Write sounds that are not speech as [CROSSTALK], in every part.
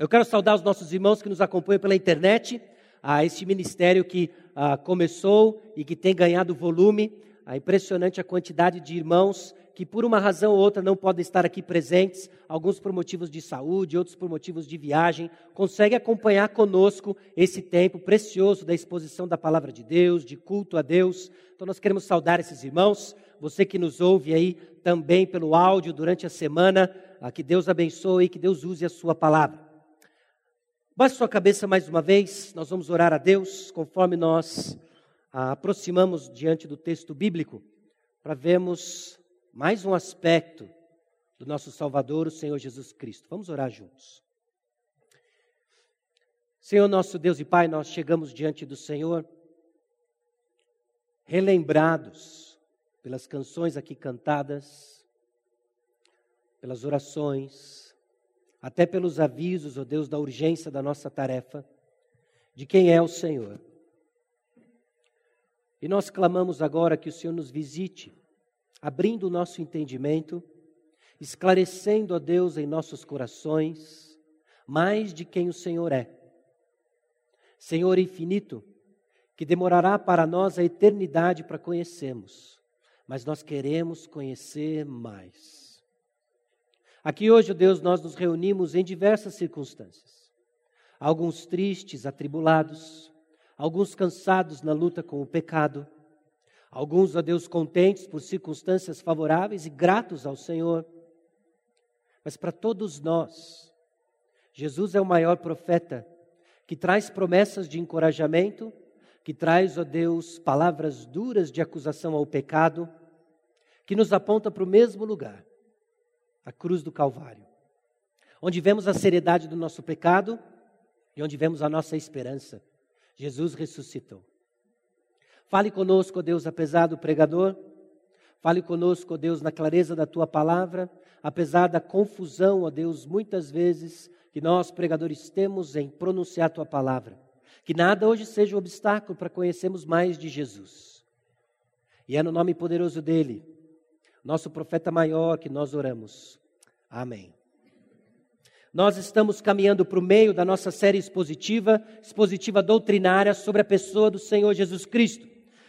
Eu quero saudar os nossos irmãos que nos acompanham pela internet, a este ministério que ah, começou e que tem ganhado volume. É impressionante a quantidade de irmãos que, por uma razão ou outra, não podem estar aqui presentes, alguns por motivos de saúde, outros por motivos de viagem, conseguem acompanhar conosco esse tempo precioso da exposição da palavra de Deus, de culto a Deus. Então, nós queremos saudar esses irmãos, você que nos ouve aí também pelo áudio durante a semana, ah, que Deus abençoe e que Deus use a sua palavra. Baixe sua cabeça mais uma vez, nós vamos orar a Deus conforme nós ah, aproximamos diante do texto bíblico, para vermos mais um aspecto do nosso Salvador, o Senhor Jesus Cristo. Vamos orar juntos. Senhor nosso Deus e Pai, nós chegamos diante do Senhor, relembrados pelas canções aqui cantadas, pelas orações, até pelos avisos, ó oh Deus, da urgência da nossa tarefa, de quem é o Senhor. E nós clamamos agora que o Senhor nos visite, abrindo o nosso entendimento, esclarecendo, ó Deus, em nossos corações, mais de quem o Senhor é. Senhor infinito, que demorará para nós a eternidade para conhecermos, mas nós queremos conhecer mais. Aqui hoje, Deus, nós nos reunimos em diversas circunstâncias. Alguns tristes, atribulados, alguns cansados na luta com o pecado, alguns, ó Deus, contentes por circunstâncias favoráveis e gratos ao Senhor. Mas para todos nós, Jesus é o maior profeta que traz promessas de encorajamento, que traz, ó Deus, palavras duras de acusação ao pecado, que nos aponta para o mesmo lugar a cruz do Calvário, onde vemos a seriedade do nosso pecado e onde vemos a nossa esperança. Jesus ressuscitou. Fale conosco, Deus, apesar do pregador. Fale conosco, Deus, na clareza da tua palavra, apesar da confusão, ó Deus, muitas vezes que nós, pregadores, temos em pronunciar tua palavra. Que nada hoje seja um obstáculo para conhecermos mais de Jesus. E é no nome poderoso dele nosso profeta maior, que nós oramos. Amém. Nós estamos caminhando para o meio da nossa série expositiva, expositiva doutrinária sobre a pessoa do Senhor Jesus Cristo.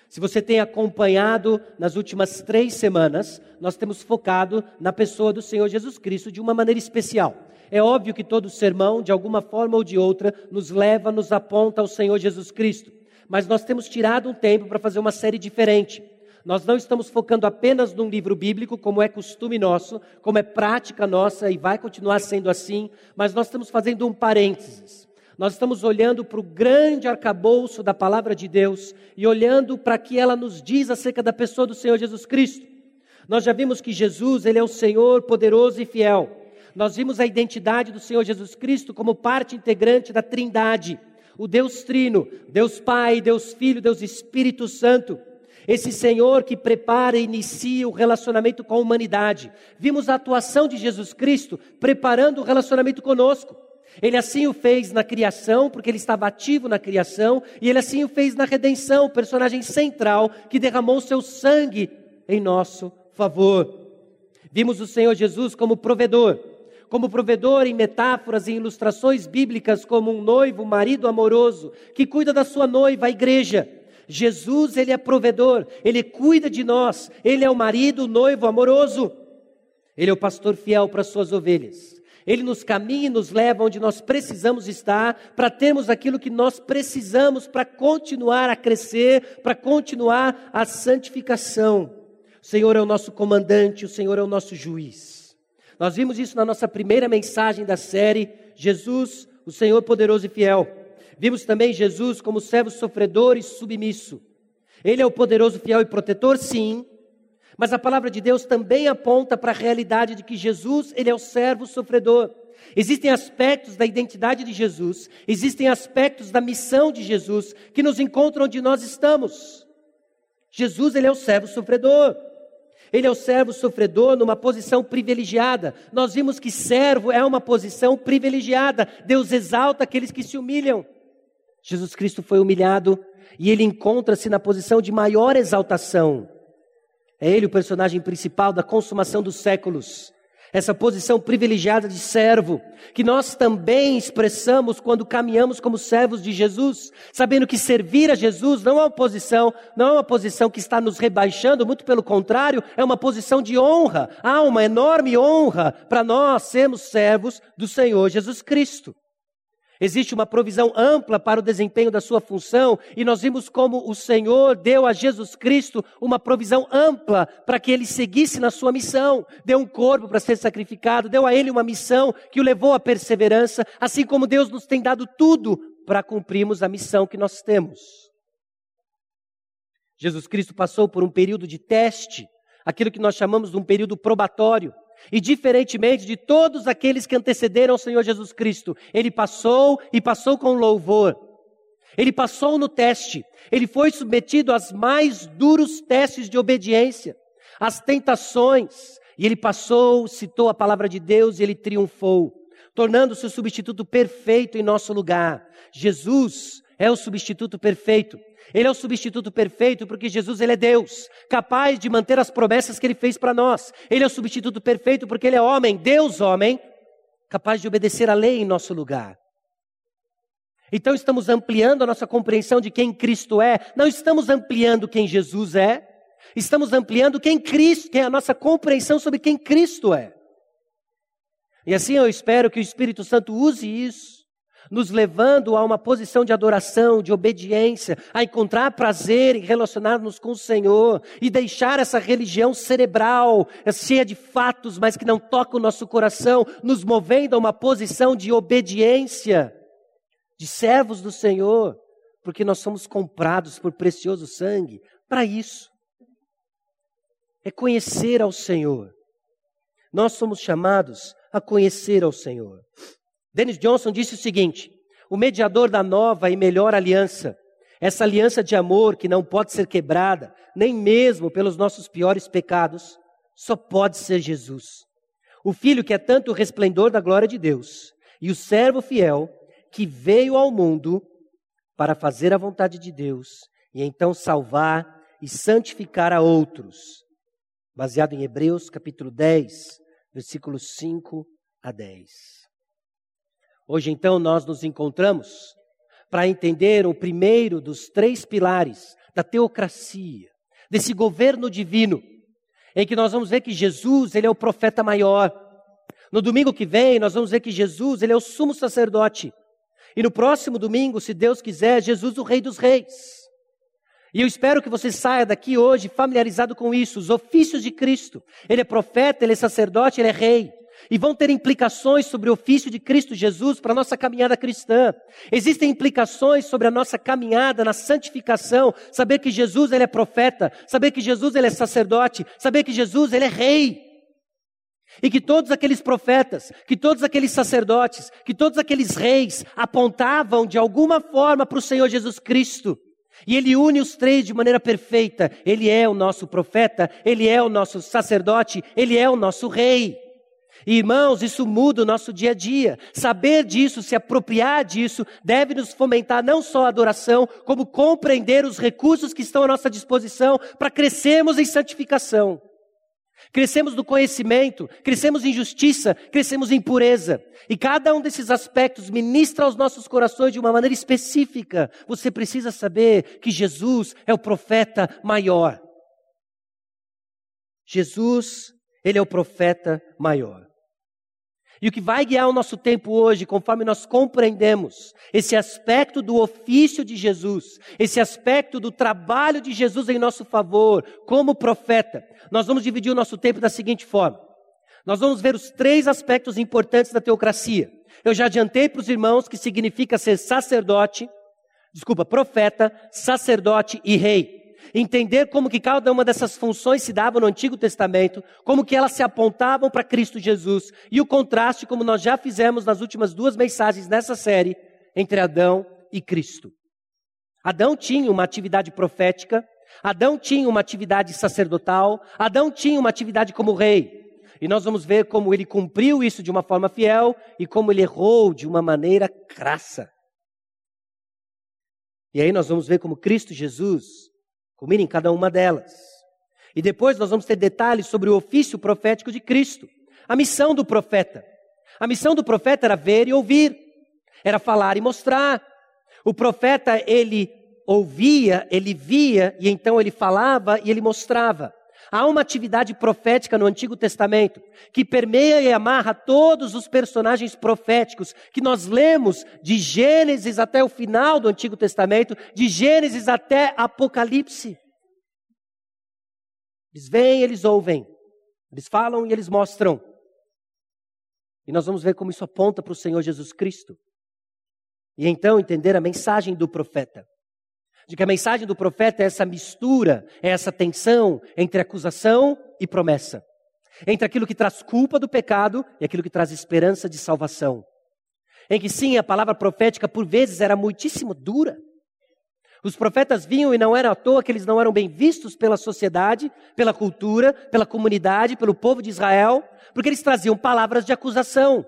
Se você tem acompanhado nas últimas três semanas, nós temos focado na pessoa do Senhor Jesus Cristo de uma maneira especial. É óbvio que todo sermão, de alguma forma ou de outra, nos leva, nos aponta ao Senhor Jesus Cristo. Mas nós temos tirado um tempo para fazer uma série diferente. Nós não estamos focando apenas num livro bíblico, como é costume nosso, como é prática nossa e vai continuar sendo assim, mas nós estamos fazendo um parênteses. Nós estamos olhando para o grande arcabouço da palavra de Deus e olhando para que ela nos diz acerca da pessoa do Senhor Jesus Cristo. Nós já vimos que Jesus, ele é o Senhor poderoso e fiel. Nós vimos a identidade do Senhor Jesus Cristo como parte integrante da Trindade, o Deus Trino, Deus Pai, Deus Filho, Deus Espírito Santo. Esse Senhor que prepara e inicia o relacionamento com a humanidade. Vimos a atuação de Jesus Cristo preparando o relacionamento conosco. Ele assim o fez na criação, porque ele estava ativo na criação, e ele assim o fez na redenção, personagem central que derramou seu sangue em nosso favor. Vimos o Senhor Jesus como provedor, como provedor em metáforas e ilustrações bíblicas, como um noivo, marido amoroso, que cuida da sua noiva, a igreja Jesus, ele é provedor, ele cuida de nós, ele é o marido, o noivo amoroso. Ele é o pastor fiel para as suas ovelhas. Ele nos caminha e nos leva onde nós precisamos estar para termos aquilo que nós precisamos para continuar a crescer, para continuar a santificação. O Senhor é o nosso comandante, o Senhor é o nosso juiz. Nós vimos isso na nossa primeira mensagem da série, Jesus, o Senhor poderoso e fiel. Vimos também Jesus como servo sofredor e submisso. Ele é o poderoso, fiel e protetor, sim, mas a palavra de Deus também aponta para a realidade de que Jesus, ele é o servo sofredor. Existem aspectos da identidade de Jesus, existem aspectos da missão de Jesus que nos encontram onde nós estamos. Jesus, ele é o servo sofredor. Ele é o servo sofredor numa posição privilegiada. Nós vimos que servo é uma posição privilegiada. Deus exalta aqueles que se humilham. Jesus Cristo foi humilhado e ele encontra-se na posição de maior exaltação. É ele o personagem principal da consumação dos séculos. essa posição privilegiada de servo, que nós também expressamos quando caminhamos como servos de Jesus, sabendo que servir a Jesus não é uma posição, não é uma posição que está nos rebaixando, muito pelo contrário, é uma posição de honra. Há uma enorme honra para nós sermos servos do Senhor Jesus Cristo. Existe uma provisão ampla para o desempenho da sua função, e nós vimos como o Senhor deu a Jesus Cristo uma provisão ampla para que ele seguisse na sua missão. Deu um corpo para ser sacrificado, deu a ele uma missão que o levou à perseverança, assim como Deus nos tem dado tudo para cumprirmos a missão que nós temos. Jesus Cristo passou por um período de teste, aquilo que nós chamamos de um período probatório. E diferentemente de todos aqueles que antecederam o Senhor Jesus Cristo, ele passou e passou com louvor. Ele passou no teste. Ele foi submetido aos mais duros testes de obediência, às tentações. E ele passou, citou a palavra de Deus e ele triunfou, tornando-se o substituto perfeito em nosso lugar. Jesus é o substituto perfeito. Ele é o substituto perfeito porque Jesus ele é Deus, capaz de manter as promessas que ele fez para nós. Ele é o substituto perfeito porque ele é homem, Deus homem, capaz de obedecer a lei em nosso lugar. Então estamos ampliando a nossa compreensão de quem Cristo é, não estamos ampliando quem Jesus é, estamos ampliando quem Cristo, quem é a nossa compreensão sobre quem Cristo é. E assim eu espero que o Espírito Santo use isso nos levando a uma posição de adoração, de obediência, a encontrar prazer em relacionar-nos com o Senhor e deixar essa religião cerebral, cheia de fatos, mas que não toca o nosso coração, nos movendo a uma posição de obediência, de servos do Senhor, porque nós somos comprados por precioso sangue para isso. É conhecer ao Senhor. Nós somos chamados a conhecer ao Senhor. Dennis Johnson disse o seguinte: o mediador da nova e melhor aliança, essa aliança de amor que não pode ser quebrada, nem mesmo pelos nossos piores pecados, só pode ser Jesus. O Filho que é tanto o resplendor da glória de Deus, e o servo fiel que veio ao mundo para fazer a vontade de Deus e então salvar e santificar a outros. Baseado em Hebreus capítulo 10, versículos 5 a 10. Hoje, então, nós nos encontramos para entender o primeiro dos três pilares da teocracia, desse governo divino, em que nós vamos ver que Jesus, ele é o profeta maior. No domingo que vem, nós vamos ver que Jesus, ele é o sumo sacerdote. E no próximo domingo, se Deus quiser, Jesus, o Rei dos Reis. E eu espero que você saia daqui hoje familiarizado com isso, os ofícios de Cristo. Ele é profeta, ele é sacerdote, ele é rei e vão ter implicações sobre o ofício de Cristo Jesus para a nossa caminhada cristã. Existem implicações sobre a nossa caminhada na santificação, saber que Jesus ele é profeta, saber que Jesus ele é sacerdote, saber que Jesus ele é rei. E que todos aqueles profetas, que todos aqueles sacerdotes, que todos aqueles reis apontavam de alguma forma para o Senhor Jesus Cristo. E ele une os três de maneira perfeita. Ele é o nosso profeta, ele é o nosso sacerdote, ele é o nosso rei. Irmãos, isso muda o nosso dia a dia. Saber disso, se apropriar disso, deve nos fomentar não só a adoração, como compreender os recursos que estão à nossa disposição para crescermos em santificação. Crescemos no conhecimento, crescemos em justiça, crescemos em pureza. E cada um desses aspectos ministra aos nossos corações de uma maneira específica. Você precisa saber que Jesus é o profeta maior. Jesus, ele é o profeta maior. E o que vai guiar o nosso tempo hoje, conforme nós compreendemos esse aspecto do ofício de Jesus, esse aspecto do trabalho de Jesus em nosso favor, como profeta, nós vamos dividir o nosso tempo da seguinte forma. Nós vamos ver os três aspectos importantes da teocracia. Eu já adiantei para os irmãos que significa ser sacerdote, desculpa, profeta, sacerdote e rei entender como que cada uma dessas funções se dava no Antigo Testamento, como que elas se apontavam para Cristo Jesus e o contraste, como nós já fizemos nas últimas duas mensagens nessa série, entre Adão e Cristo. Adão tinha uma atividade profética, Adão tinha uma atividade sacerdotal, Adão tinha uma atividade como rei. E nós vamos ver como ele cumpriu isso de uma forma fiel e como ele errou de uma maneira crassa. E aí nós vamos ver como Cristo Jesus Culmina em cada uma delas. E depois nós vamos ter detalhes sobre o ofício profético de Cristo. a missão do profeta. A missão do profeta era ver e ouvir, era falar e mostrar. O profeta, ele ouvia, ele via, e então ele falava e ele mostrava. Há uma atividade profética no Antigo Testamento que permeia e amarra todos os personagens proféticos que nós lemos de Gênesis até o final do Antigo Testamento, de Gênesis até Apocalipse. Eles vêm, eles ouvem, eles falam e eles mostram. E nós vamos ver como isso aponta para o Senhor Jesus Cristo. E então entender a mensagem do profeta de que a mensagem do profeta é essa mistura, é essa tensão entre acusação e promessa. Entre aquilo que traz culpa do pecado e aquilo que traz esperança de salvação. Em que sim, a palavra profética por vezes era muitíssimo dura. Os profetas vinham e não era à toa que eles não eram bem vistos pela sociedade, pela cultura, pela comunidade, pelo povo de Israel, porque eles traziam palavras de acusação.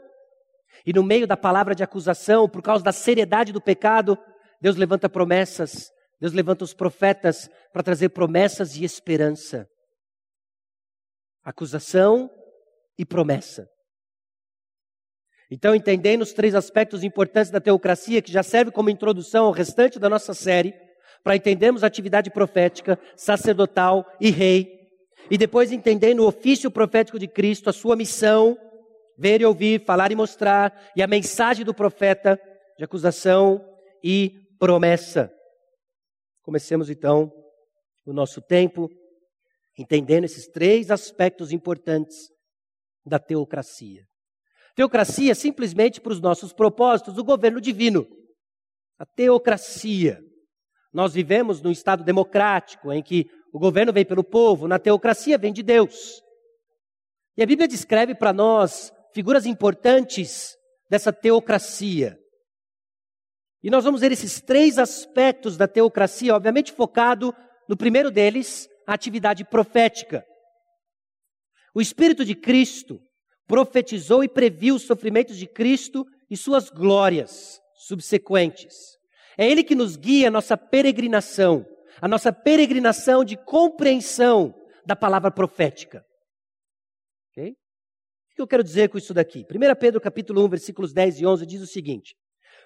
E no meio da palavra de acusação, por causa da seriedade do pecado, Deus levanta promessas Deus levanta os profetas para trazer promessas e esperança. Acusação e promessa. Então, entendendo os três aspectos importantes da teocracia, que já serve como introdução ao restante da nossa série, para entendermos a atividade profética, sacerdotal e rei, e depois entendendo o ofício profético de Cristo, a sua missão, ver e ouvir, falar e mostrar, e a mensagem do profeta de acusação e promessa. Comecemos então o nosso tempo entendendo esses três aspectos importantes da teocracia. Teocracia é simplesmente para os nossos propósitos, o governo divino. A teocracia. Nós vivemos num estado democrático em que o governo vem pelo povo, na teocracia vem de Deus. E a Bíblia descreve para nós figuras importantes dessa teocracia. E nós vamos ver esses três aspectos da teocracia, obviamente focado no primeiro deles, a atividade profética. O Espírito de Cristo profetizou e previu os sofrimentos de Cristo e suas glórias subsequentes. É Ele que nos guia a nossa peregrinação, a nossa peregrinação de compreensão da palavra profética. Ok? O que eu quero dizer com isso daqui? 1 Pedro capítulo 1, versículos 10 e 11 diz o seguinte: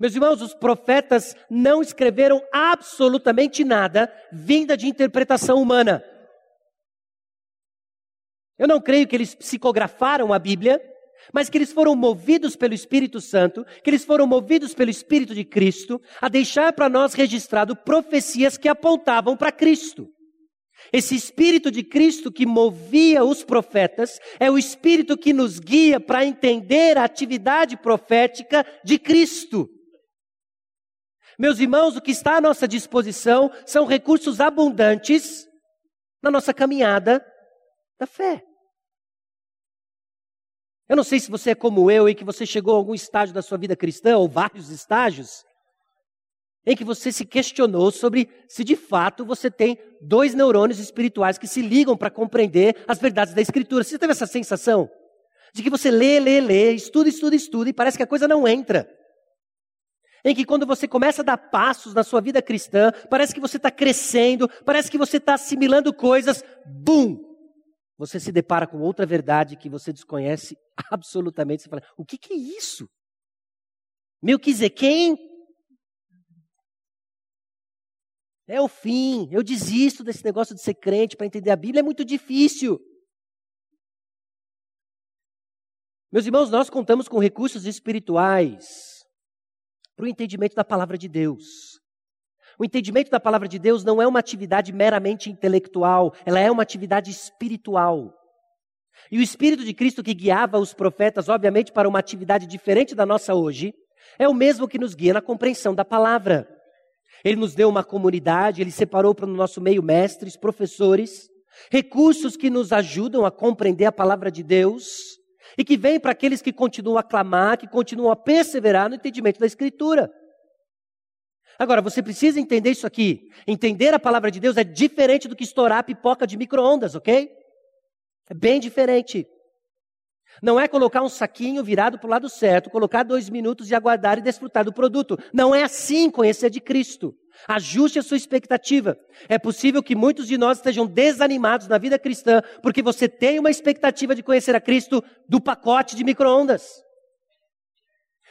Meus irmãos, os profetas não escreveram absolutamente nada vinda de interpretação humana. Eu não creio que eles psicografaram a Bíblia, mas que eles foram movidos pelo Espírito Santo, que eles foram movidos pelo Espírito de Cristo a deixar para nós registrado profecias que apontavam para Cristo. Esse Espírito de Cristo que movia os profetas é o Espírito que nos guia para entender a atividade profética de Cristo. Meus irmãos, o que está à nossa disposição são recursos abundantes na nossa caminhada da fé. Eu não sei se você é como eu e que você chegou a algum estágio da sua vida cristã, ou vários estágios, em que você se questionou sobre se de fato você tem dois neurônios espirituais que se ligam para compreender as verdades da Escritura. Você teve essa sensação? De que você lê, lê, lê, estuda, estuda, estuda e parece que a coisa não entra em que quando você começa a dar passos na sua vida cristã, parece que você está crescendo, parece que você está assimilando coisas, bum! Você se depara com outra verdade que você desconhece [LAUGHS] absolutamente. Você fala: o que, que é isso? quem? É o fim. Eu desisto desse negócio de ser crente para entender a Bíblia, é muito difícil. Meus irmãos, nós contamos com recursos espirituais para o entendimento da palavra de Deus. O entendimento da palavra de Deus não é uma atividade meramente intelectual, ela é uma atividade espiritual. E o Espírito de Cristo que guiava os profetas, obviamente, para uma atividade diferente da nossa hoje, é o mesmo que nos guia na compreensão da palavra. Ele nos deu uma comunidade, ele separou para o nosso meio mestres, professores, recursos que nos ajudam a compreender a palavra de Deus, e que vem para aqueles que continuam a clamar, que continuam a perseverar no entendimento da Escritura. Agora, você precisa entender isso aqui. Entender a palavra de Deus é diferente do que estourar pipoca de micro-ondas, ok? É bem diferente. Não é colocar um saquinho virado para o lado certo, colocar dois minutos e aguardar e desfrutar do produto. Não é assim conhecer de Cristo. Ajuste a sua expectativa. É possível que muitos de nós estejam desanimados na vida cristã porque você tem uma expectativa de conhecer a Cristo do pacote de micro-ondas.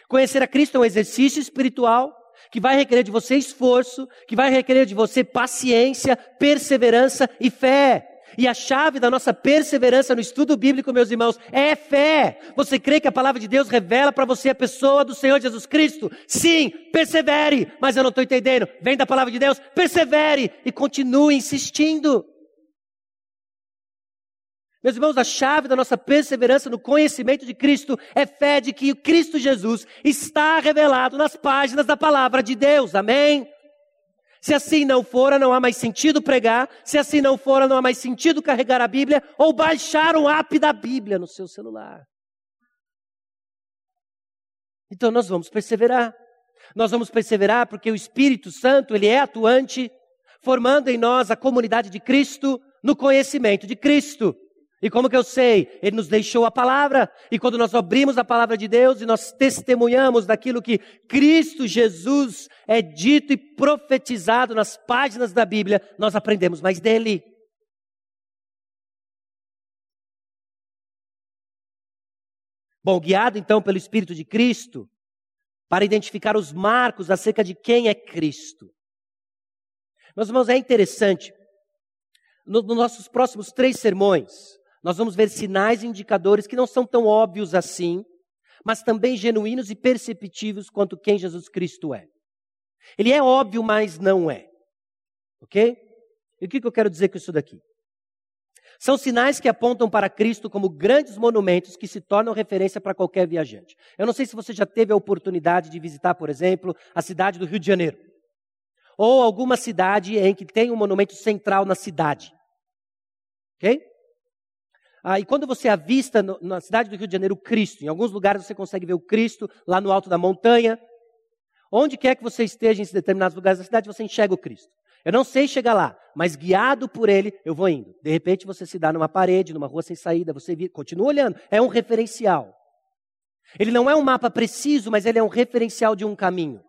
Conhecer a Cristo é um exercício espiritual que vai requerer de você esforço, que vai requerer de você paciência, perseverança e fé. E a chave da nossa perseverança no estudo bíblico, meus irmãos, é fé. Você crê que a palavra de Deus revela para você a pessoa do Senhor Jesus Cristo? Sim, persevere. Mas eu não estou entendendo. Vem da palavra de Deus, persevere e continue insistindo. Meus irmãos, a chave da nossa perseverança no conhecimento de Cristo é fé de que o Cristo Jesus está revelado nas páginas da palavra de Deus. Amém? Se assim não fora, não há mais sentido pregar. Se assim não fora, não há mais sentido carregar a Bíblia ou baixar um app da Bíblia no seu celular. Então nós vamos perseverar. Nós vamos perseverar porque o Espírito Santo, ele é atuante, formando em nós a comunidade de Cristo no conhecimento de Cristo. E como que eu sei? Ele nos deixou a palavra. E quando nós abrimos a palavra de Deus e nós testemunhamos daquilo que Cristo Jesus é dito e profetizado nas páginas da Bíblia, nós aprendemos mais dele. Bom, guiado então pelo Espírito de Cristo, para identificar os marcos acerca de quem é Cristo. Meus irmãos, é interessante, nos nossos próximos três sermões, nós vamos ver sinais e indicadores que não são tão óbvios assim, mas também genuínos e perceptíveis quanto quem Jesus Cristo é. Ele é óbvio, mas não é. Ok? E o que eu quero dizer com isso daqui? São sinais que apontam para Cristo como grandes monumentos que se tornam referência para qualquer viajante. Eu não sei se você já teve a oportunidade de visitar, por exemplo, a cidade do Rio de Janeiro. Ou alguma cidade em que tem um monumento central na cidade. Ok? Ah, e quando você avista no, na cidade do Rio de Janeiro o Cristo, em alguns lugares você consegue ver o Cristo lá no alto da montanha. Onde quer que você esteja em determinados lugares da cidade, você enxerga o Cristo. Eu não sei chegar lá, mas guiado por ele, eu vou indo. De repente você se dá numa parede, numa rua sem saída, você continua olhando. É um referencial. Ele não é um mapa preciso, mas ele é um referencial de um caminho.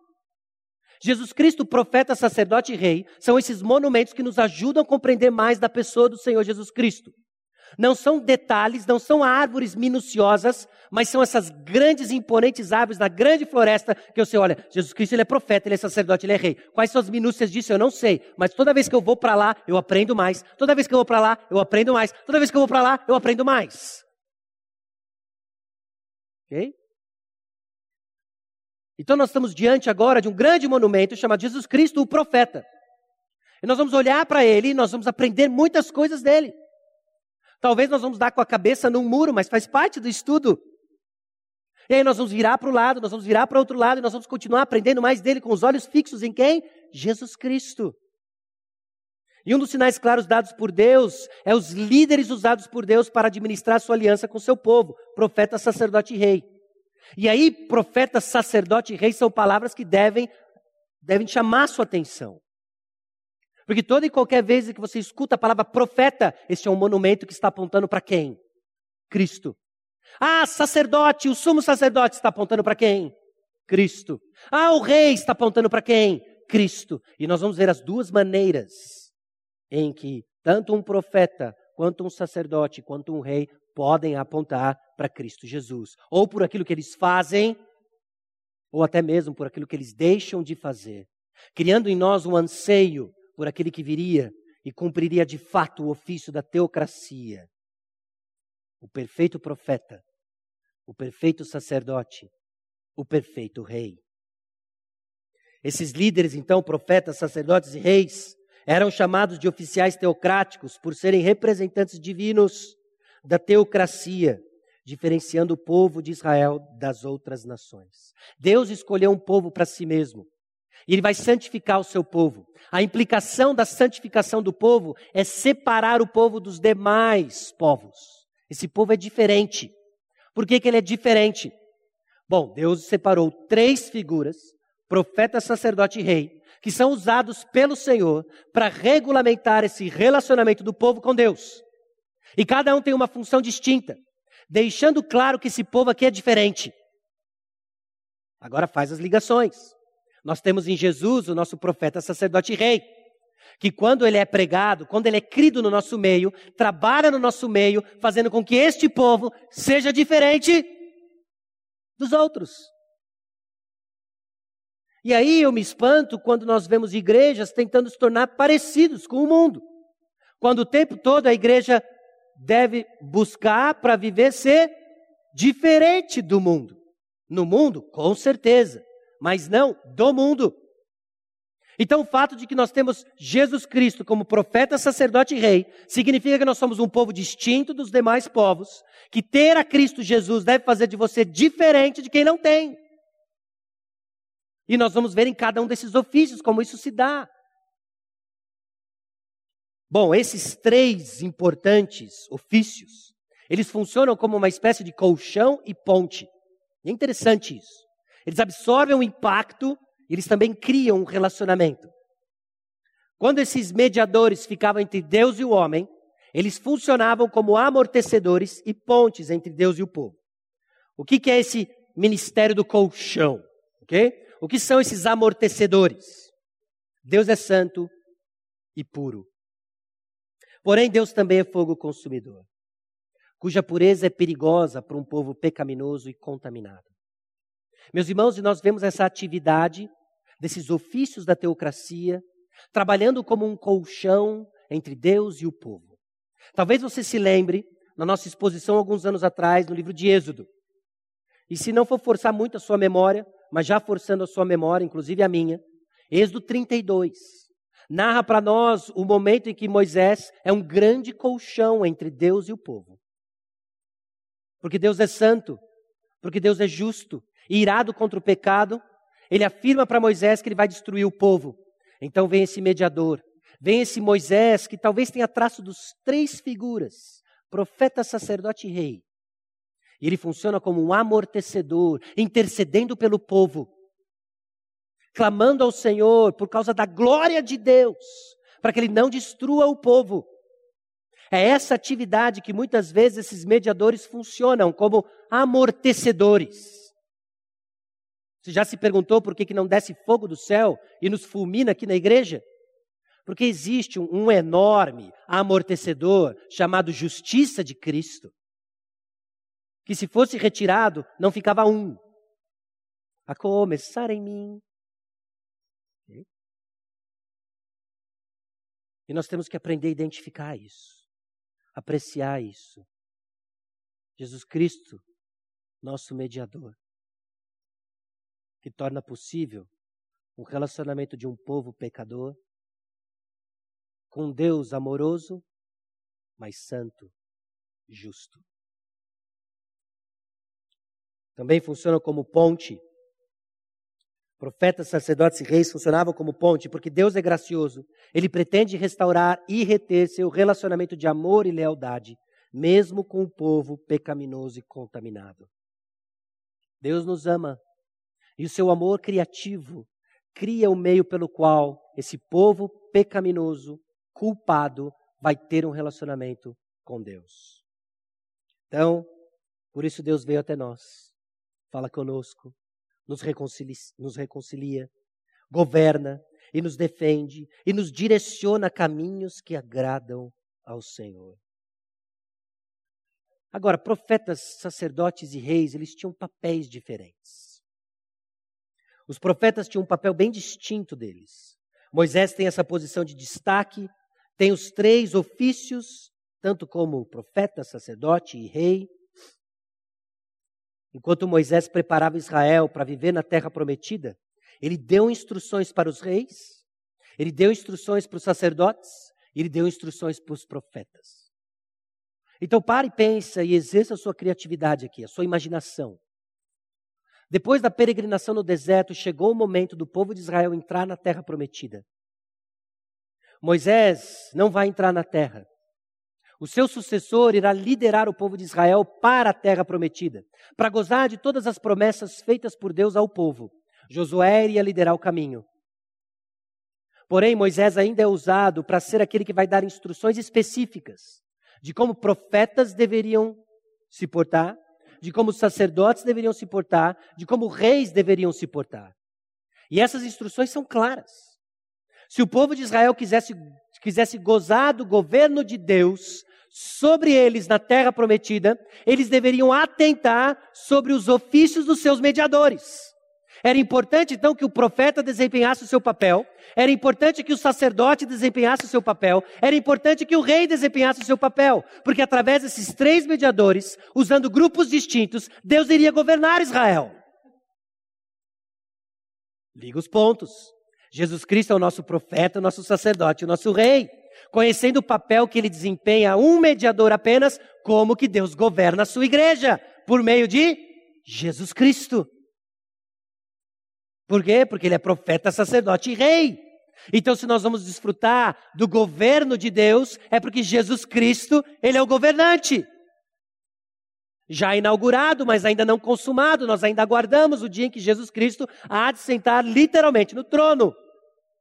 Jesus Cristo, profeta, sacerdote e rei, são esses monumentos que nos ajudam a compreender mais da pessoa do Senhor Jesus Cristo. Não são detalhes, não são árvores minuciosas, mas são essas grandes, imponentes árvores da grande floresta que você olha. Jesus Cristo ele é profeta, ele é sacerdote, ele é rei. Quais são as minúcias disso eu não sei, mas toda vez que eu vou para lá, eu aprendo mais. Toda vez que eu vou para lá, eu aprendo mais. Toda vez que eu vou para lá, eu aprendo mais. Ok? Então nós estamos diante agora de um grande monumento chamado Jesus Cristo, o profeta. E nós vamos olhar para ele e nós vamos aprender muitas coisas dele. Talvez nós vamos dar com a cabeça num muro, mas faz parte do estudo. E aí nós vamos virar para o lado, nós vamos virar para outro lado e nós vamos continuar aprendendo mais dele com os olhos fixos em quem? Jesus Cristo. E um dos sinais claros dados por Deus é os líderes usados por Deus para administrar sua aliança com seu povo, profeta, sacerdote e rei. E aí, profeta, sacerdote e rei são palavras que devem, devem chamar sua atenção. Porque toda e qualquer vez que você escuta a palavra profeta, este é um monumento que está apontando para quem? Cristo. Ah, sacerdote, o sumo sacerdote está apontando para quem? Cristo. Ah, o rei está apontando para quem? Cristo. E nós vamos ver as duas maneiras em que tanto um profeta, quanto um sacerdote, quanto um rei podem apontar para Cristo Jesus. Ou por aquilo que eles fazem, ou até mesmo por aquilo que eles deixam de fazer. Criando em nós um anseio por aquele que viria e cumpriria de fato o ofício da teocracia. O perfeito profeta, o perfeito sacerdote, o perfeito rei. Esses líderes, então, profetas, sacerdotes e reis, eram chamados de oficiais teocráticos por serem representantes divinos da teocracia, diferenciando o povo de Israel das outras nações. Deus escolheu um povo para si mesmo, e ele vai santificar o seu povo. A implicação da santificação do povo é separar o povo dos demais povos. Esse povo é diferente. Por que, que ele é diferente? Bom, Deus separou três figuras, profeta, sacerdote e rei, que são usados pelo Senhor para regulamentar esse relacionamento do povo com Deus. E cada um tem uma função distinta, deixando claro que esse povo aqui é diferente. Agora faz as ligações. Nós temos em Jesus o nosso profeta, sacerdote e rei, que quando ele é pregado, quando ele é crido no nosso meio, trabalha no nosso meio, fazendo com que este povo seja diferente dos outros. E aí eu me espanto quando nós vemos igrejas tentando se tornar parecidos com o mundo. Quando o tempo todo a igreja deve buscar para viver ser diferente do mundo. No mundo, com certeza, mas não do mundo. Então, o fato de que nós temos Jesus Cristo como profeta, sacerdote e rei, significa que nós somos um povo distinto dos demais povos, que ter a Cristo Jesus deve fazer de você diferente de quem não tem. E nós vamos ver em cada um desses ofícios como isso se dá. Bom, esses três importantes ofícios, eles funcionam como uma espécie de colchão e ponte. E é interessante isso. Eles absorvem o impacto eles também criam um relacionamento. Quando esses mediadores ficavam entre Deus e o homem, eles funcionavam como amortecedores e pontes entre Deus e o povo. O que, que é esse ministério do colchão? Okay? O que são esses amortecedores? Deus é santo e puro. Porém, Deus também é fogo consumidor, cuja pureza é perigosa para um povo pecaminoso e contaminado. Meus irmãos, e nós vemos essa atividade desses ofícios da teocracia, trabalhando como um colchão entre Deus e o povo. Talvez você se lembre, na nossa exposição alguns anos atrás, no livro de Êxodo. E se não for forçar muito a sua memória, mas já forçando a sua memória, inclusive a minha, Êxodo 32 narra para nós o momento em que Moisés é um grande colchão entre Deus e o povo. Porque Deus é santo, porque Deus é justo, irado contra o pecado, ele afirma para Moisés que ele vai destruir o povo. Então vem esse mediador, vem esse Moisés que talvez tenha traço dos três figuras: profeta, sacerdote e rei. E ele funciona como um amortecedor, intercedendo pelo povo, clamando ao Senhor por causa da glória de Deus, para que ele não destrua o povo. É essa atividade que muitas vezes esses mediadores funcionam como amortecedores. Você já se perguntou por que, que não desce fogo do céu e nos fulmina aqui na igreja? Porque existe um, um enorme amortecedor chamado justiça de Cristo, que se fosse retirado, não ficava um. A começar em mim. E nós temos que aprender a identificar isso, apreciar isso. Jesus Cristo, nosso mediador que torna possível um relacionamento de um povo pecador com Deus amoroso, mas santo, justo. Também funciona como ponte. Profetas, sacerdotes e reis funcionavam como ponte, porque Deus é gracioso. Ele pretende restaurar e reter seu relacionamento de amor e lealdade, mesmo com o povo pecaminoso e contaminado. Deus nos ama e o seu amor criativo cria o meio pelo qual esse povo pecaminoso, culpado, vai ter um relacionamento com Deus. Então, por isso Deus veio até nós, fala conosco, nos reconcilia, nos reconcilia governa e nos defende e nos direciona a caminhos que agradam ao Senhor. Agora, profetas, sacerdotes e reis, eles tinham papéis diferentes. Os profetas tinham um papel bem distinto deles. Moisés tem essa posição de destaque, tem os três ofícios, tanto como profeta, sacerdote e rei. Enquanto Moisés preparava Israel para viver na terra prometida, ele deu instruções para os reis, ele deu instruções para os sacerdotes, ele deu instruções para os profetas. Então pare e pensa e exerça a sua criatividade aqui, a sua imaginação. Depois da peregrinação no deserto, chegou o momento do povo de Israel entrar na terra prometida. Moisés não vai entrar na terra. O seu sucessor irá liderar o povo de Israel para a terra prometida, para gozar de todas as promessas feitas por Deus ao povo. Josué iria liderar o caminho. Porém, Moisés ainda é usado para ser aquele que vai dar instruções específicas de como profetas deveriam se portar, de como sacerdotes deveriam se portar, de como reis deveriam se portar. E essas instruções são claras. Se o povo de Israel quisesse, quisesse gozar do governo de Deus sobre eles na terra prometida, eles deveriam atentar sobre os ofícios dos seus mediadores. Era importante então que o profeta desempenhasse o seu papel, era importante que o sacerdote desempenhasse o seu papel, era importante que o rei desempenhasse o seu papel, porque através desses três mediadores, usando grupos distintos, Deus iria governar Israel. Liga os pontos. Jesus Cristo é o nosso profeta, o nosso sacerdote, o nosso rei. Conhecendo o papel que ele desempenha, um mediador apenas, como que Deus governa a sua igreja, por meio de Jesus Cristo. Por quê? Porque ele é profeta, sacerdote e rei. Então, se nós vamos desfrutar do governo de Deus, é porque Jesus Cristo, ele é o governante. Já inaugurado, mas ainda não consumado, nós ainda aguardamos o dia em que Jesus Cristo há de sentar literalmente no trono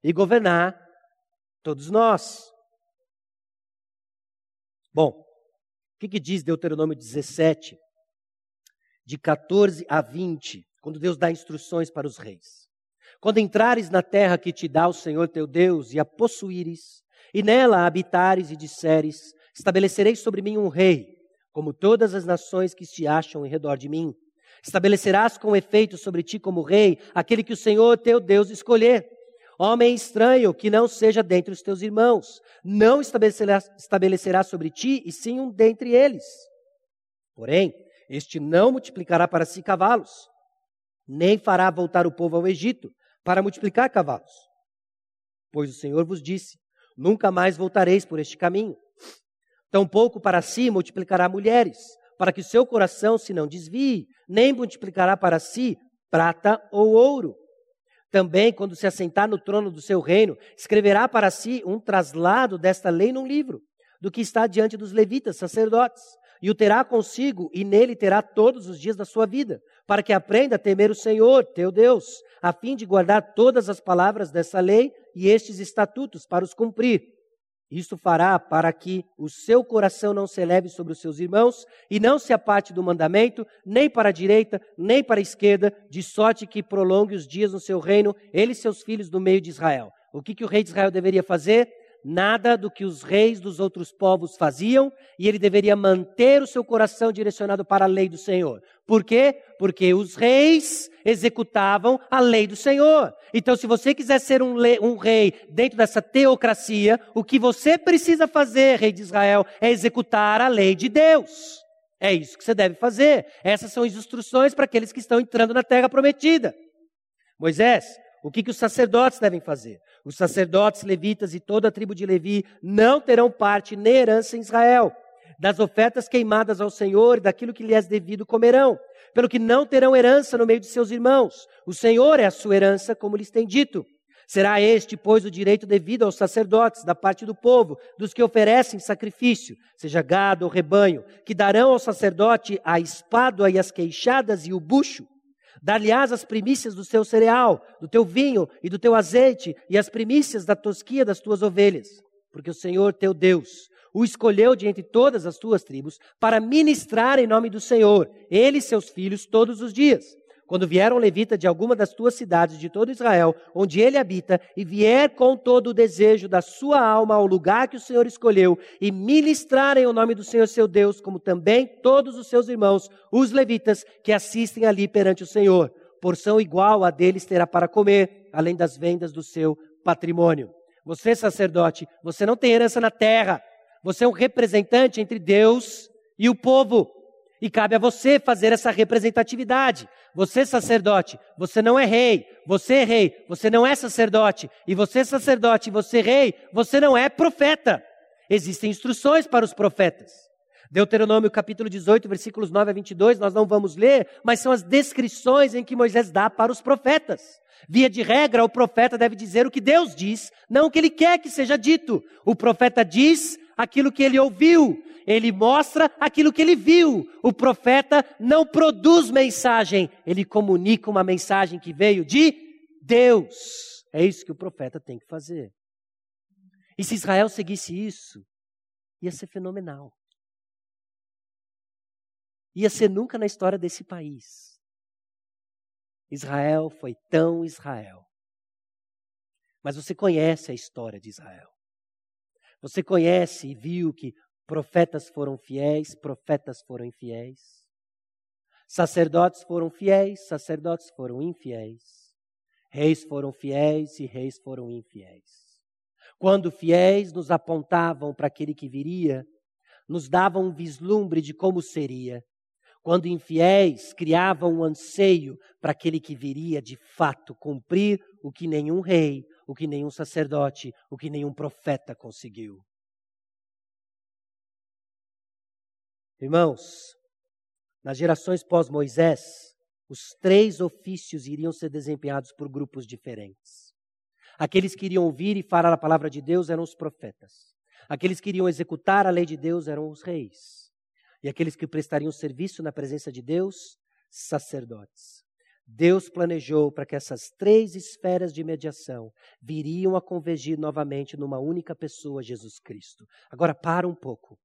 e governar todos nós. Bom, o que, que diz Deuteronômio 17, de 14 a 20? Quando Deus dá instruções para os reis. Quando entrares na terra que te dá o Senhor teu Deus e a possuíres, e nela habitares e disseres: Estabelecerei sobre mim um rei, como todas as nações que se acham em redor de mim. Estabelecerás com efeito sobre ti como rei aquele que o Senhor teu Deus escolher. Homem estranho que não seja dentre os teus irmãos, não estabelecerá, estabelecerá sobre ti, e sim um dentre eles. Porém, este não multiplicará para si cavalos, nem fará voltar o povo ao Egito para multiplicar cavalos. Pois o Senhor vos disse: Nunca mais voltareis por este caminho. Tampouco para si multiplicará mulheres, para que o seu coração se não desvie, nem multiplicará para si prata ou ouro. Também, quando se assentar no trono do seu reino, escreverá para si um traslado desta lei num livro, do que está diante dos levitas, sacerdotes, e o terá consigo, e nele terá todos os dias da sua vida, para que aprenda a temer o Senhor, teu Deus, a fim de guardar todas as palavras dessa lei e estes estatutos para os cumprir. Isto fará para que o seu coração não se eleve sobre os seus irmãos e não se aparte do mandamento, nem para a direita, nem para a esquerda, de sorte que prolongue os dias no seu reino, ele e seus filhos no meio de Israel. O que, que o rei de Israel deveria fazer? Nada do que os reis dos outros povos faziam, e ele deveria manter o seu coração direcionado para a lei do Senhor. Por quê? Porque os reis executavam a lei do Senhor. Então, se você quiser ser um, um rei dentro dessa teocracia, o que você precisa fazer, rei de Israel, é executar a lei de Deus. É isso que você deve fazer. Essas são as instruções para aqueles que estão entrando na terra prometida. Moisés, o que, que os sacerdotes devem fazer? Os sacerdotes levitas e toda a tribo de Levi não terão parte nem herança em Israel. Das ofertas queimadas ao Senhor e daquilo que lhes devido comerão, pelo que não terão herança no meio de seus irmãos. O Senhor é a sua herança, como lhes tem dito. Será este, pois, o direito devido aos sacerdotes, da parte do povo, dos que oferecem sacrifício, seja gado ou rebanho, que darão ao sacerdote a espada e as queixadas e o bucho, Dar-lhe-ás as primícias do seu cereal, do teu vinho e do teu azeite, e as primícias da tosquia das tuas ovelhas. Porque o Senhor teu Deus o escolheu de entre todas as tuas tribos para ministrar em nome do Senhor, ele e seus filhos, todos os dias. Quando vier um levita de alguma das tuas cidades de todo Israel, onde ele habita, e vier com todo o desejo da sua alma ao lugar que o Senhor escolheu, e ministrar em o nome do Senhor seu Deus, como também todos os seus irmãos, os levitas, que assistem ali perante o Senhor. Porção igual a deles terá para comer, além das vendas do seu patrimônio. Você, sacerdote, você não tem herança na terra. Você é um representante entre Deus e o povo. E cabe a você fazer essa representatividade. Você, sacerdote, você não é rei. Você é rei, você não é sacerdote. E você, sacerdote, você rei, você não é profeta. Existem instruções para os profetas. Deuteronômio capítulo 18, versículos 9 a 22, nós não vamos ler, mas são as descrições em que Moisés dá para os profetas. Via de regra, o profeta deve dizer o que Deus diz, não o que ele quer que seja dito. O profeta diz aquilo que ele ouviu, ele mostra aquilo que ele viu. O profeta não produz mensagem, ele comunica uma mensagem que veio de Deus. É isso que o profeta tem que fazer. E se Israel seguisse isso, ia ser fenomenal. Ia ser nunca na história desse país. Israel foi tão Israel. Mas você conhece a história de Israel. Você conhece e viu que profetas foram fiéis, profetas foram infiéis. Sacerdotes foram fiéis, sacerdotes foram infiéis. Reis foram fiéis e reis foram infiéis. Quando fiéis nos apontavam para aquele que viria, nos davam um vislumbre de como seria. Quando infiéis criavam um anseio para aquele que viria de fato cumprir o que nenhum rei, o que nenhum sacerdote, o que nenhum profeta conseguiu. Irmãos, nas gerações pós-Moisés, os três ofícios iriam ser desempenhados por grupos diferentes. Aqueles que iriam ouvir e falar a palavra de Deus eram os profetas. Aqueles que iriam executar a lei de Deus eram os reis. E aqueles que prestariam serviço na presença de Deus, sacerdotes. Deus planejou para que essas três esferas de mediação viriam a convergir novamente numa única pessoa, Jesus Cristo. Agora para um pouco.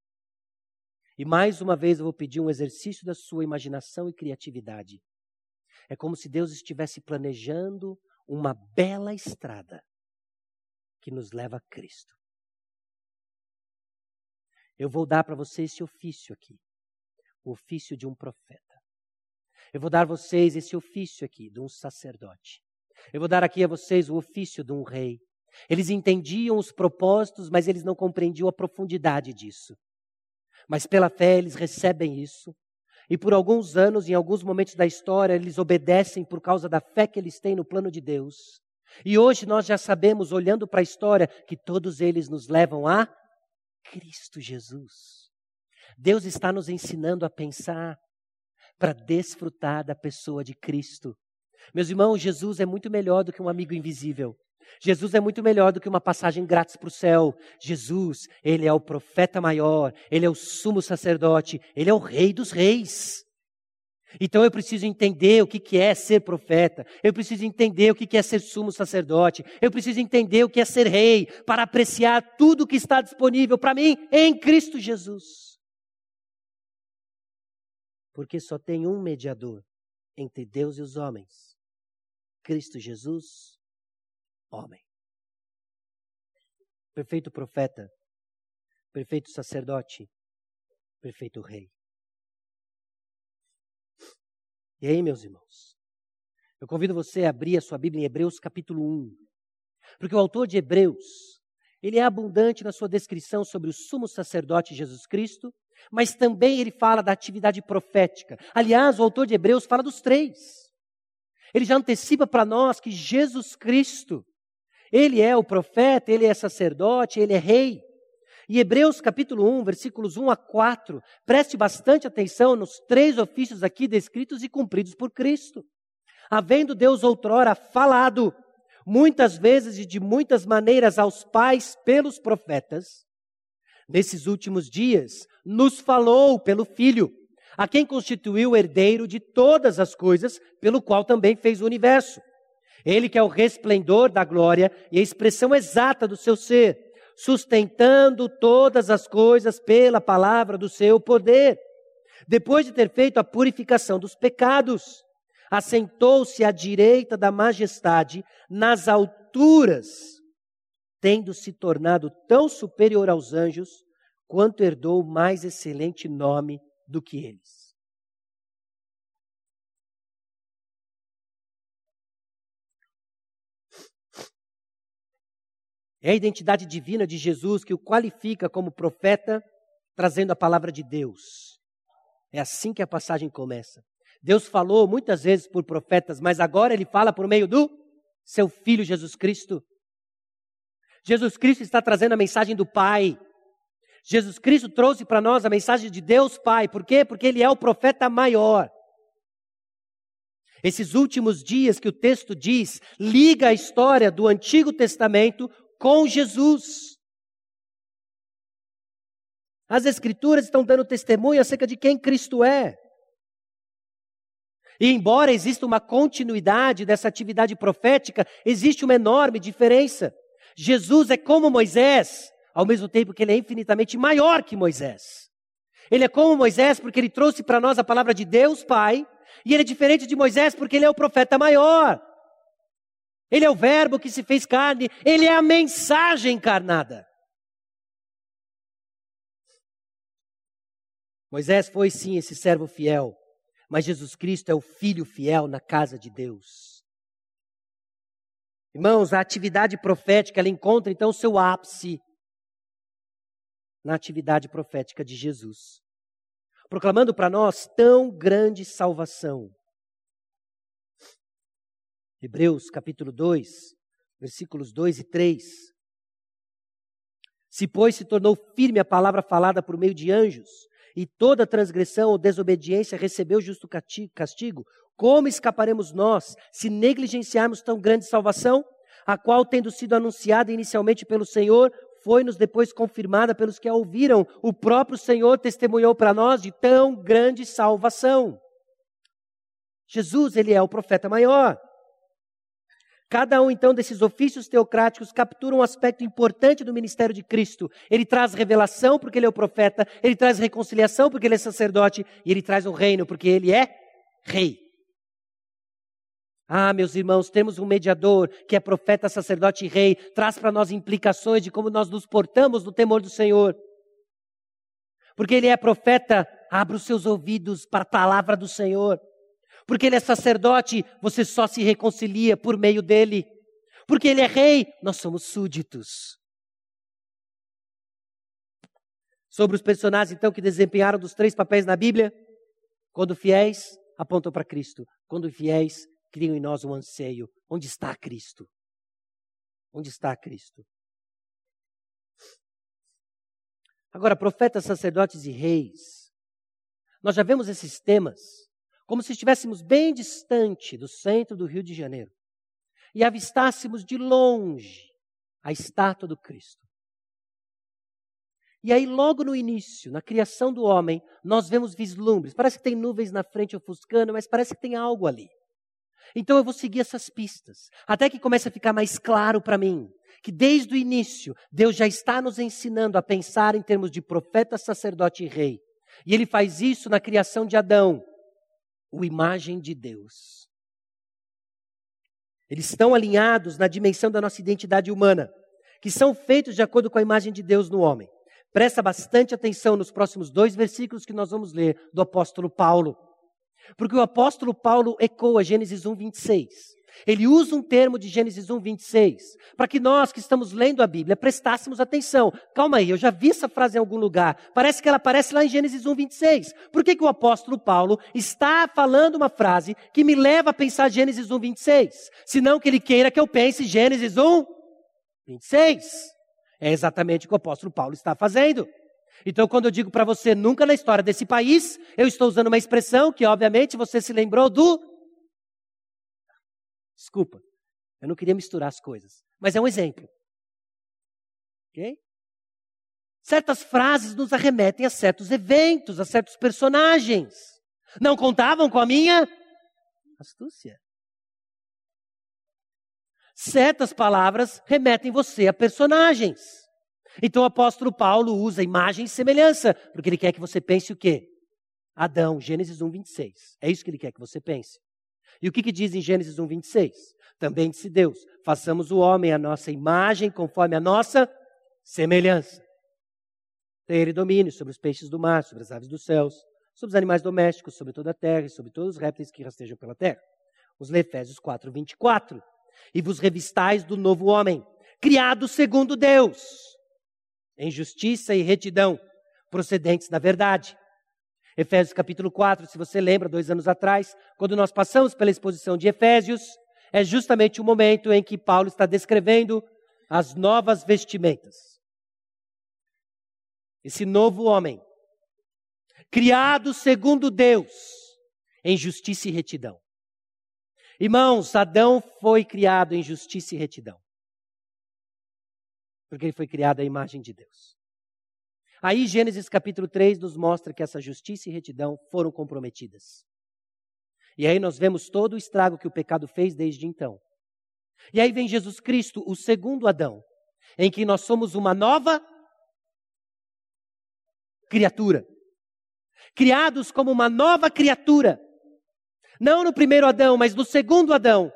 E mais uma vez eu vou pedir um exercício da sua imaginação e criatividade. É como se Deus estivesse planejando uma bela estrada que nos leva a Cristo. Eu vou dar para você esse ofício aqui, o ofício de um profeta. Eu vou dar a vocês esse ofício aqui de um sacerdote. Eu vou dar aqui a vocês o ofício de um rei. Eles entendiam os propósitos, mas eles não compreendiam a profundidade disso. Mas pela fé eles recebem isso e por alguns anos, em alguns momentos da história, eles obedecem por causa da fé que eles têm no plano de Deus. E hoje nós já sabemos, olhando para a história, que todos eles nos levam a Cristo Jesus. Deus está nos ensinando a pensar para desfrutar da pessoa de Cristo. Meus irmãos, Jesus é muito melhor do que um amigo invisível. Jesus é muito melhor do que uma passagem grátis para o céu. Jesus, ele é o profeta maior, ele é o sumo sacerdote, ele é o rei dos reis. Então eu preciso entender o que é ser profeta, eu preciso entender o que é ser sumo sacerdote, eu preciso entender o que é ser rei, para apreciar tudo que está disponível para mim em Cristo Jesus. Porque só tem um mediador entre Deus e os homens: Cristo Jesus, homem. Perfeito profeta, perfeito sacerdote, perfeito rei. E aí, meus irmãos, eu convido você a abrir a sua Bíblia em Hebreus capítulo 1. Porque o autor de Hebreus, ele é abundante na sua descrição sobre o sumo sacerdote Jesus Cristo, mas também ele fala da atividade profética. Aliás, o autor de Hebreus fala dos três. Ele já antecipa para nós que Jesus Cristo ele é o profeta, ele é sacerdote, ele é rei. E Hebreus capítulo 1, versículos 1 a 4, preste bastante atenção nos três ofícios aqui descritos e cumpridos por Cristo. Havendo Deus outrora falado, muitas vezes e de muitas maneiras aos pais pelos profetas, nesses últimos dias nos falou pelo Filho, a quem constituiu herdeiro de todas as coisas, pelo qual também fez o universo ele que é o resplendor da glória e a expressão exata do seu ser, sustentando todas as coisas pela palavra do seu poder. Depois de ter feito a purificação dos pecados, assentou-se à direita da majestade nas alturas, tendo se tornado tão superior aos anjos, quanto herdou mais excelente nome do que eles. É a identidade divina de Jesus que o qualifica como profeta, trazendo a palavra de Deus. É assim que a passagem começa. Deus falou muitas vezes por profetas, mas agora ele fala por meio do seu filho Jesus Cristo. Jesus Cristo está trazendo a mensagem do Pai. Jesus Cristo trouxe para nós a mensagem de Deus Pai. Por quê? Porque ele é o profeta maior. Esses últimos dias que o texto diz, liga a história do Antigo Testamento com Jesus. As Escrituras estão dando testemunho acerca de quem Cristo é. E embora exista uma continuidade dessa atividade profética, existe uma enorme diferença. Jesus é como Moisés, ao mesmo tempo que ele é infinitamente maior que Moisés. Ele é como Moisés porque ele trouxe para nós a palavra de Deus Pai, e ele é diferente de Moisés porque ele é o profeta maior. Ele é o Verbo que se fez carne, ele é a mensagem encarnada. Moisés foi sim esse servo fiel, mas Jesus Cristo é o filho fiel na casa de Deus. Irmãos, a atividade profética ela encontra então o seu ápice na atividade profética de Jesus, proclamando para nós tão grande salvação. Hebreus capítulo 2, versículos 2 e 3. Se, pois, se tornou firme a palavra falada por meio de anjos, e toda transgressão ou desobediência recebeu justo castigo, como escaparemos nós se negligenciarmos tão grande salvação, a qual, tendo sido anunciada inicialmente pelo Senhor, foi-nos depois confirmada pelos que a ouviram? O próprio Senhor testemunhou para nós de tão grande salvação. Jesus, ele é o profeta maior. Cada um, então, desses ofícios teocráticos captura um aspecto importante do ministério de Cristo. Ele traz revelação, porque ele é o profeta, ele traz reconciliação, porque ele é sacerdote, e ele traz o reino, porque ele é rei. Ah, meus irmãos, temos um mediador que é profeta, sacerdote e rei, traz para nós implicações de como nós nos portamos no temor do Senhor. Porque ele é profeta, abra os seus ouvidos para a palavra do Senhor. Porque ele é sacerdote, você só se reconcilia por meio dele. Porque ele é rei, nós somos súditos. Sobre os personagens, então, que desempenharam dos três papéis na Bíblia, quando fiéis, apontam para Cristo. Quando fiéis, criam em nós um anseio. Onde está Cristo? Onde está Cristo? Agora, profetas, sacerdotes e reis. Nós já vemos esses temas como se estivéssemos bem distante do centro do Rio de Janeiro e avistássemos de longe a estátua do Cristo. E aí, logo no início, na criação do homem, nós vemos vislumbres. Parece que tem nuvens na frente ofuscando, mas parece que tem algo ali. Então eu vou seguir essas pistas, até que comece a ficar mais claro para mim que desde o início Deus já está nos ensinando a pensar em termos de profeta, sacerdote e rei. E ele faz isso na criação de Adão o imagem de Deus. Eles estão alinhados na dimensão da nossa identidade humana, que são feitos de acordo com a imagem de Deus no homem. Presta bastante atenção nos próximos dois versículos que nós vamos ler do apóstolo Paulo. Porque o apóstolo Paulo ecoa Gênesis 1, 26. Ele usa um termo de Gênesis 1, 26, para que nós que estamos lendo a Bíblia prestássemos atenção. Calma aí, eu já vi essa frase em algum lugar. Parece que ela aparece lá em Gênesis 1, 26. Por que, que o apóstolo Paulo está falando uma frase que me leva a pensar Gênesis 1, 26? Senão que ele queira que eu pense Gênesis 1, 26. É exatamente o que o apóstolo Paulo está fazendo. Então, quando eu digo para você nunca na história desse país, eu estou usando uma expressão que, obviamente, você se lembrou do Desculpa, eu não queria misturar as coisas, mas é um exemplo. Ok? Certas frases nos arremetem a certos eventos, a certos personagens. Não contavam com a minha astúcia. Certas palavras remetem você a personagens. Então o apóstolo Paulo usa imagem e semelhança, porque ele quer que você pense o quê? Adão, Gênesis 1, 26. É isso que ele quer que você pense. E o que, que diz em Gênesis 1, 26? Também disse Deus: façamos o homem a nossa imagem, conforme a nossa semelhança. Tem ele domínio sobre os peixes do mar, sobre as aves dos céus, sobre os animais domésticos, sobre toda a terra e sobre todos os répteis que rastejam pela terra. Os Efésios 4, 24. E vos revistais do novo homem, criado segundo Deus, em justiça e retidão, procedentes da verdade. Efésios capítulo 4, se você lembra, dois anos atrás, quando nós passamos pela exposição de Efésios, é justamente o momento em que Paulo está descrevendo as novas vestimentas. Esse novo homem, criado segundo Deus, em justiça e retidão. Irmãos, Adão foi criado em justiça e retidão. Porque ele foi criado à imagem de Deus. Aí Gênesis capítulo 3 nos mostra que essa justiça e retidão foram comprometidas. E aí nós vemos todo o estrago que o pecado fez desde então. E aí vem Jesus Cristo, o segundo Adão, em que nós somos uma nova criatura. Criados como uma nova criatura. Não no primeiro Adão, mas no segundo Adão.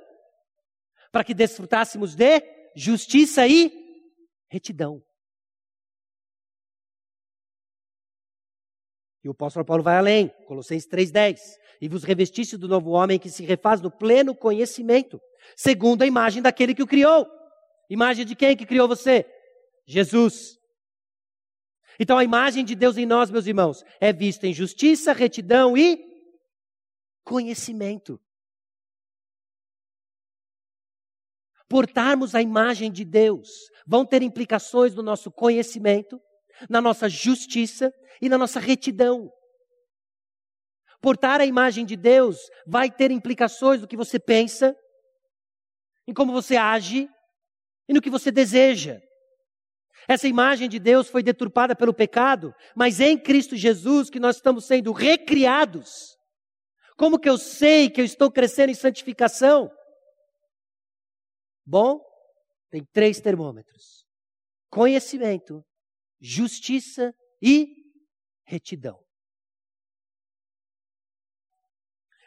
Para que desfrutássemos de justiça e retidão. E o apóstolo Paulo vai além, Colossenses 3,10. E vos revestiste do novo homem que se refaz no pleno conhecimento, segundo a imagem daquele que o criou. Imagem de quem que criou você? Jesus. Então a imagem de Deus em nós, meus irmãos, é vista em justiça, retidão e conhecimento. Portarmos a imagem de Deus vão ter implicações no nosso conhecimento, na nossa justiça e na nossa retidão. Portar a imagem de Deus vai ter implicações no que você pensa, em como você age e no que você deseja. Essa imagem de Deus foi deturpada pelo pecado, mas em Cristo Jesus que nós estamos sendo recriados. Como que eu sei que eu estou crescendo em santificação? Bom, tem três termômetros: conhecimento, justiça e retidão.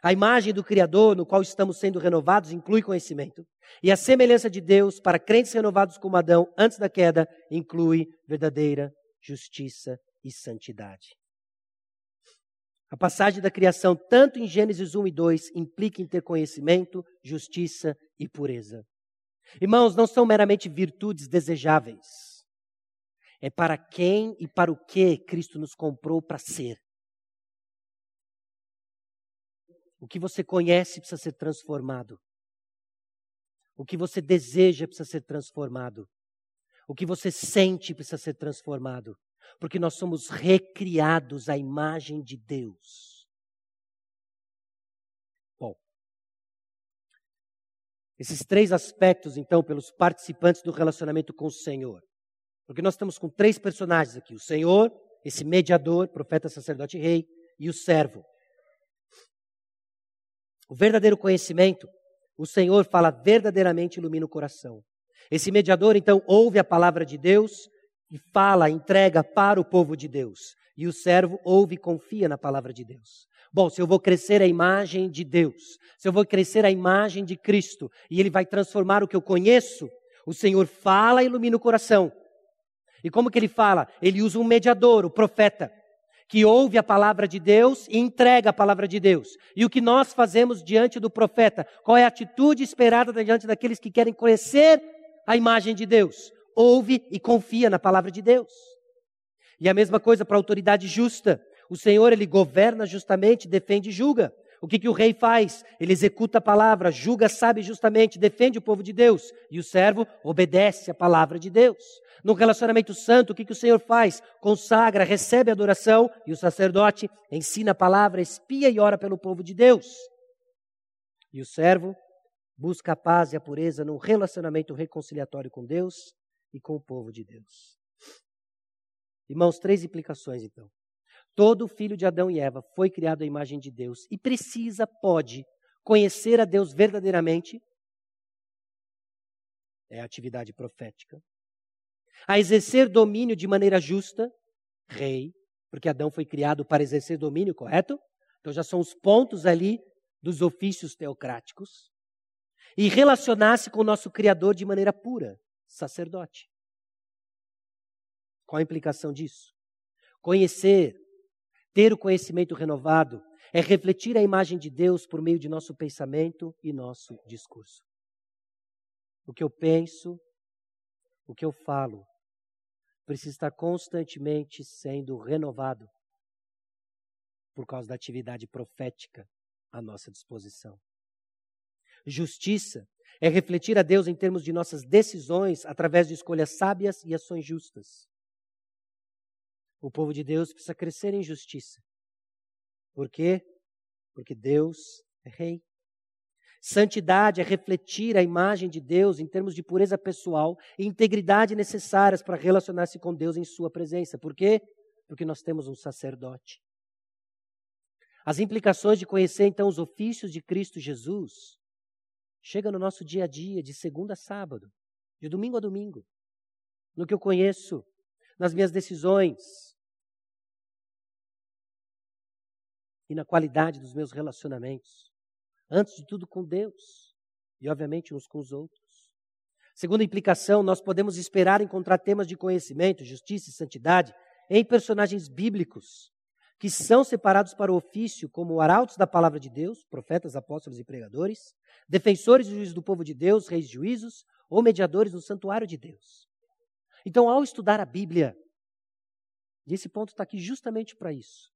A imagem do Criador, no qual estamos sendo renovados, inclui conhecimento. E a semelhança de Deus para crentes renovados como Adão antes da queda inclui verdadeira justiça e santidade. A passagem da criação, tanto em Gênesis 1 e 2, implica em ter conhecimento, justiça e pureza. Irmãos, não são meramente virtudes desejáveis é para quem e para o que Cristo nos comprou para ser. O que você conhece precisa ser transformado. O que você deseja precisa ser transformado. O que você sente precisa ser transformado. Porque nós somos recriados à imagem de Deus. Bom, esses três aspectos, então, pelos participantes do relacionamento com o Senhor. Porque nós estamos com três personagens aqui: o Senhor, esse mediador, profeta, sacerdote rei, e o servo. O verdadeiro conhecimento, o Senhor fala verdadeiramente ilumina o coração. Esse mediador, então, ouve a palavra de Deus e fala, entrega para o povo de Deus. E o servo ouve e confia na palavra de Deus. Bom, se eu vou crescer a imagem de Deus, se eu vou crescer a imagem de Cristo, e Ele vai transformar o que eu conheço, o Senhor fala e ilumina o coração. E como que ele fala? Ele usa um mediador, o profeta, que ouve a palavra de Deus e entrega a palavra de Deus. E o que nós fazemos diante do profeta? Qual é a atitude esperada diante daqueles que querem conhecer a imagem de Deus? Ouve e confia na palavra de Deus. E a mesma coisa para a autoridade justa. O Senhor, ele governa justamente, defende e julga. O que, que o rei faz? Ele executa a palavra, julga, sabe justamente, defende o povo de Deus. E o servo obedece a palavra de Deus. No relacionamento santo, o que, que o Senhor faz? Consagra, recebe adoração e o sacerdote ensina a palavra, espia e ora pelo povo de Deus. E o servo busca a paz e a pureza num relacionamento reconciliatório com Deus e com o povo de Deus. Irmãos, três implicações então. Todo filho de Adão e Eva foi criado à imagem de Deus e precisa, pode, conhecer a Deus verdadeiramente. É a atividade profética a exercer domínio de maneira justa, rei, porque Adão foi criado para exercer domínio, correto? Então já são os pontos ali dos ofícios teocráticos. E relacionar-se com o nosso Criador de maneira pura, sacerdote. Qual a implicação disso? Conhecer, ter o conhecimento renovado, é refletir a imagem de Deus por meio de nosso pensamento e nosso discurso. O que eu penso, o que eu falo precisa estar constantemente sendo renovado por causa da atividade profética à nossa disposição. Justiça é refletir a Deus em termos de nossas decisões através de escolhas sábias e ações justas. O povo de Deus precisa crescer em justiça. Por quê? Porque Deus é rei. Santidade é refletir a imagem de Deus em termos de pureza pessoal e integridade necessárias para relacionar-se com Deus em Sua presença. Por quê? Porque nós temos um sacerdote. As implicações de conhecer então os ofícios de Cristo Jesus chega no nosso dia a dia, de segunda a sábado, de domingo a domingo, no que eu conheço, nas minhas decisões e na qualidade dos meus relacionamentos. Antes de tudo com Deus e, obviamente, uns com os outros. Segunda implicação, nós podemos esperar encontrar temas de conhecimento, justiça e santidade em personagens bíblicos que são separados para o ofício como arautos da palavra de Deus, profetas, apóstolos e pregadores, defensores e juízes do povo de Deus, reis de juízos ou mediadores no santuário de Deus. Então, ao estudar a Bíblia, e esse ponto está aqui justamente para isso,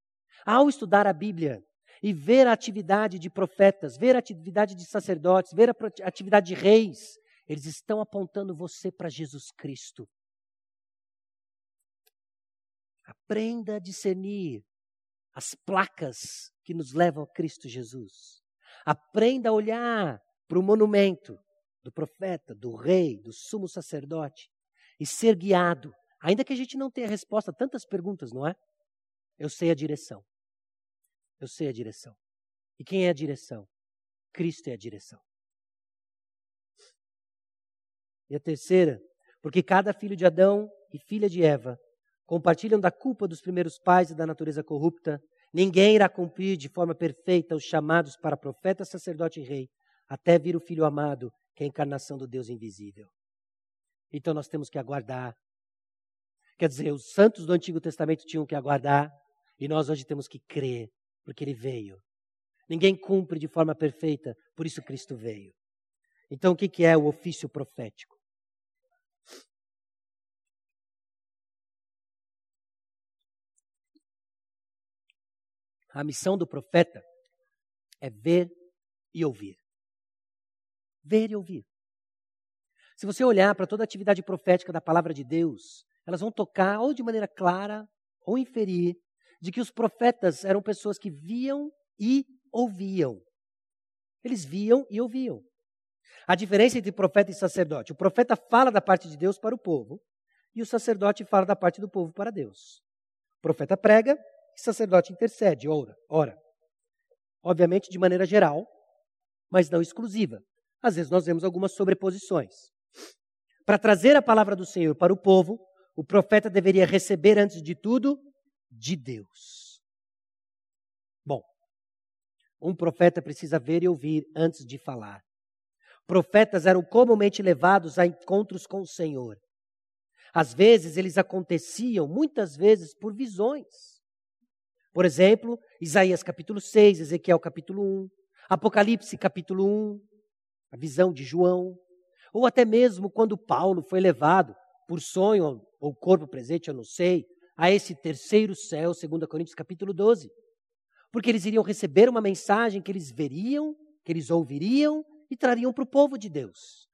ao estudar a Bíblia e ver a atividade de profetas, ver a atividade de sacerdotes, ver a atividade de reis, eles estão apontando você para Jesus Cristo. Aprenda a discernir as placas que nos levam a Cristo Jesus. Aprenda a olhar para o monumento do profeta, do rei, do sumo sacerdote e ser guiado, ainda que a gente não tenha resposta a tantas perguntas, não é? Eu sei a direção. Eu sei a direção. E quem é a direção? Cristo é a direção. E a terceira, porque cada filho de Adão e filha de Eva compartilham da culpa dos primeiros pais e da natureza corrupta, ninguém irá cumprir de forma perfeita os chamados para profeta, sacerdote e rei, até vir o Filho amado, que é a encarnação do Deus invisível. Então nós temos que aguardar. Quer dizer, os santos do Antigo Testamento tinham que aguardar, e nós hoje temos que crer, porque ele veio. Ninguém cumpre de forma perfeita, por isso Cristo veio. Então o que é o ofício profético? A missão do profeta é ver e ouvir. Ver e ouvir. Se você olhar para toda a atividade profética da palavra de Deus, elas vão tocar ou de maneira clara ou inferir de que os profetas eram pessoas que viam e ouviam. Eles viam e ouviam. A diferença entre profeta e sacerdote: o profeta fala da parte de Deus para o povo e o sacerdote fala da parte do povo para Deus. O profeta prega, e sacerdote intercede, ora, ora. Obviamente de maneira geral, mas não exclusiva. Às vezes nós vemos algumas sobreposições. Para trazer a palavra do Senhor para o povo, o profeta deveria receber, antes de tudo, de Deus. Bom, um profeta precisa ver e ouvir antes de falar. Profetas eram comumente levados a encontros com o Senhor. Às vezes eles aconteciam, muitas vezes, por visões. Por exemplo, Isaías capítulo 6, Ezequiel capítulo 1, Apocalipse capítulo 1, a visão de João, ou até mesmo quando Paulo foi levado por sonho ou corpo presente, eu não sei, a esse terceiro céu, segundo Coríntios capítulo 12. Porque eles iriam receber uma mensagem que eles veriam, que eles ouviriam e trariam para o povo de Deus.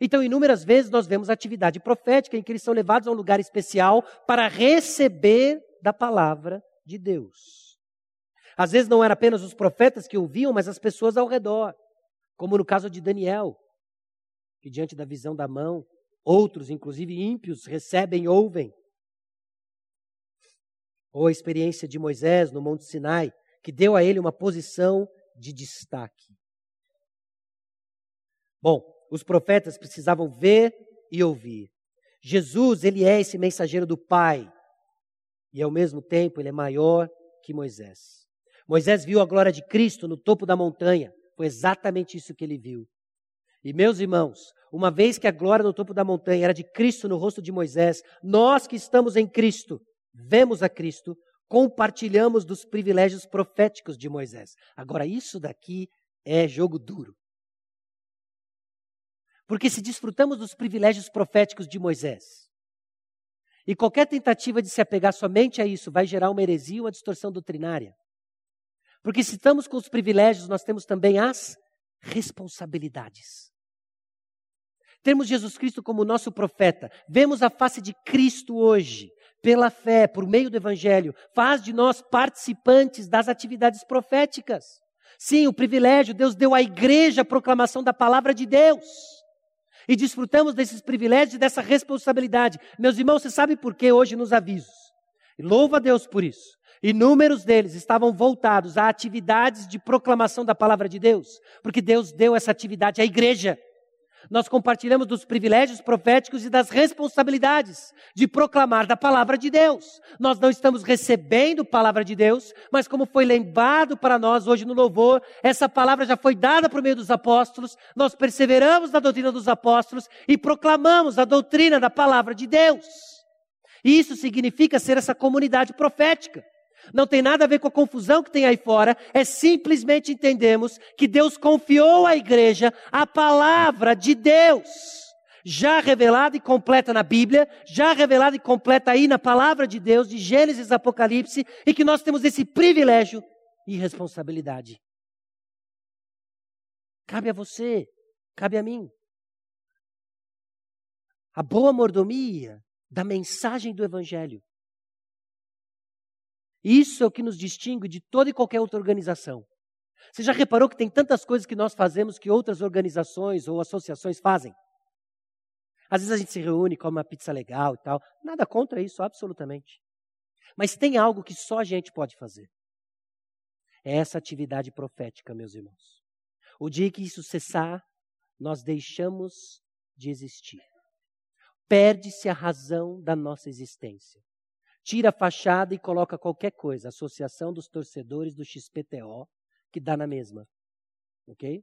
Então, inúmeras vezes nós vemos atividade profética em que eles são levados a um lugar especial para receber da palavra de Deus. Às vezes não era apenas os profetas que ouviam, mas as pessoas ao redor, como no caso de Daniel, que diante da visão da mão, outros, inclusive ímpios, recebem e ouvem. Ou a experiência de Moisés no Monte Sinai, que deu a ele uma posição de destaque. Bom, os profetas precisavam ver e ouvir. Jesus, ele é esse mensageiro do Pai, e ao mesmo tempo ele é maior que Moisés. Moisés viu a glória de Cristo no topo da montanha, foi exatamente isso que ele viu. E meus irmãos, uma vez que a glória no topo da montanha era de Cristo no rosto de Moisés, nós que estamos em Cristo, vemos a Cristo, compartilhamos dos privilégios proféticos de Moisés. Agora, isso daqui é jogo duro. Porque se desfrutamos dos privilégios proféticos de Moisés, e qualquer tentativa de se apegar somente a isso vai gerar uma heresia, uma distorção doutrinária. Porque se estamos com os privilégios, nós temos também as responsabilidades. Temos Jesus Cristo como nosso profeta, vemos a face de Cristo hoje, pela fé, por meio do Evangelho, faz de nós participantes das atividades proféticas. Sim, o privilégio, Deus deu à igreja a proclamação da palavra de Deus e desfrutamos desses privilégios e dessa responsabilidade. Meus irmãos, você sabe por que hoje nos avisos? Louva a Deus por isso. Inúmeros deles estavam voltados a atividades de proclamação da palavra de Deus, porque Deus deu essa atividade à igreja. Nós compartilhamos dos privilégios proféticos e das responsabilidades de proclamar da palavra de Deus. Nós não estamos recebendo palavra de Deus, mas como foi lembrado para nós hoje no louvor, essa palavra já foi dada por meio dos apóstolos, nós perseveramos na doutrina dos apóstolos e proclamamos a doutrina da palavra de Deus. E isso significa ser essa comunidade profética. Não tem nada a ver com a confusão que tem aí fora, é simplesmente entendemos que Deus confiou à igreja a palavra de Deus, já revelada e completa na Bíblia, já revelada e completa aí na palavra de Deus, de Gênesis Apocalipse, e que nós temos esse privilégio e responsabilidade. Cabe a você, cabe a mim. A boa mordomia da mensagem do Evangelho isso é o que nos distingue de toda e qualquer outra organização. Você já reparou que tem tantas coisas que nós fazemos que outras organizações ou associações fazem? Às vezes a gente se reúne, come uma pizza legal e tal. Nada contra isso, absolutamente. Mas tem algo que só a gente pode fazer. É essa atividade profética, meus irmãos. O dia que isso cessar, nós deixamos de existir. Perde-se a razão da nossa existência tira a fachada e coloca qualquer coisa, Associação dos Torcedores do XPTO, que dá na mesma. Ok?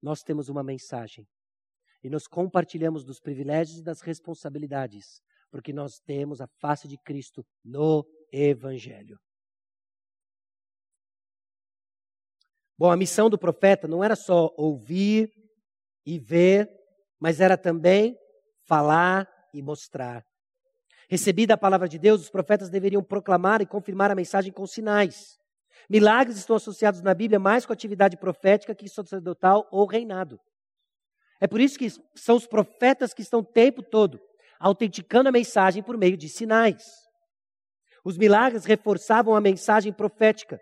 Nós temos uma mensagem e nos compartilhamos dos privilégios e das responsabilidades, porque nós temos a face de Cristo no Evangelho. Bom, a missão do profeta não era só ouvir e ver, mas era também falar e mostrar. Recebida a palavra de Deus, os profetas deveriam proclamar e confirmar a mensagem com sinais. Milagres estão associados na Bíblia mais com atividade profética que sacerdotal ou reinado. É por isso que são os profetas que estão o tempo todo autenticando a mensagem por meio de sinais. Os milagres reforçavam a mensagem profética.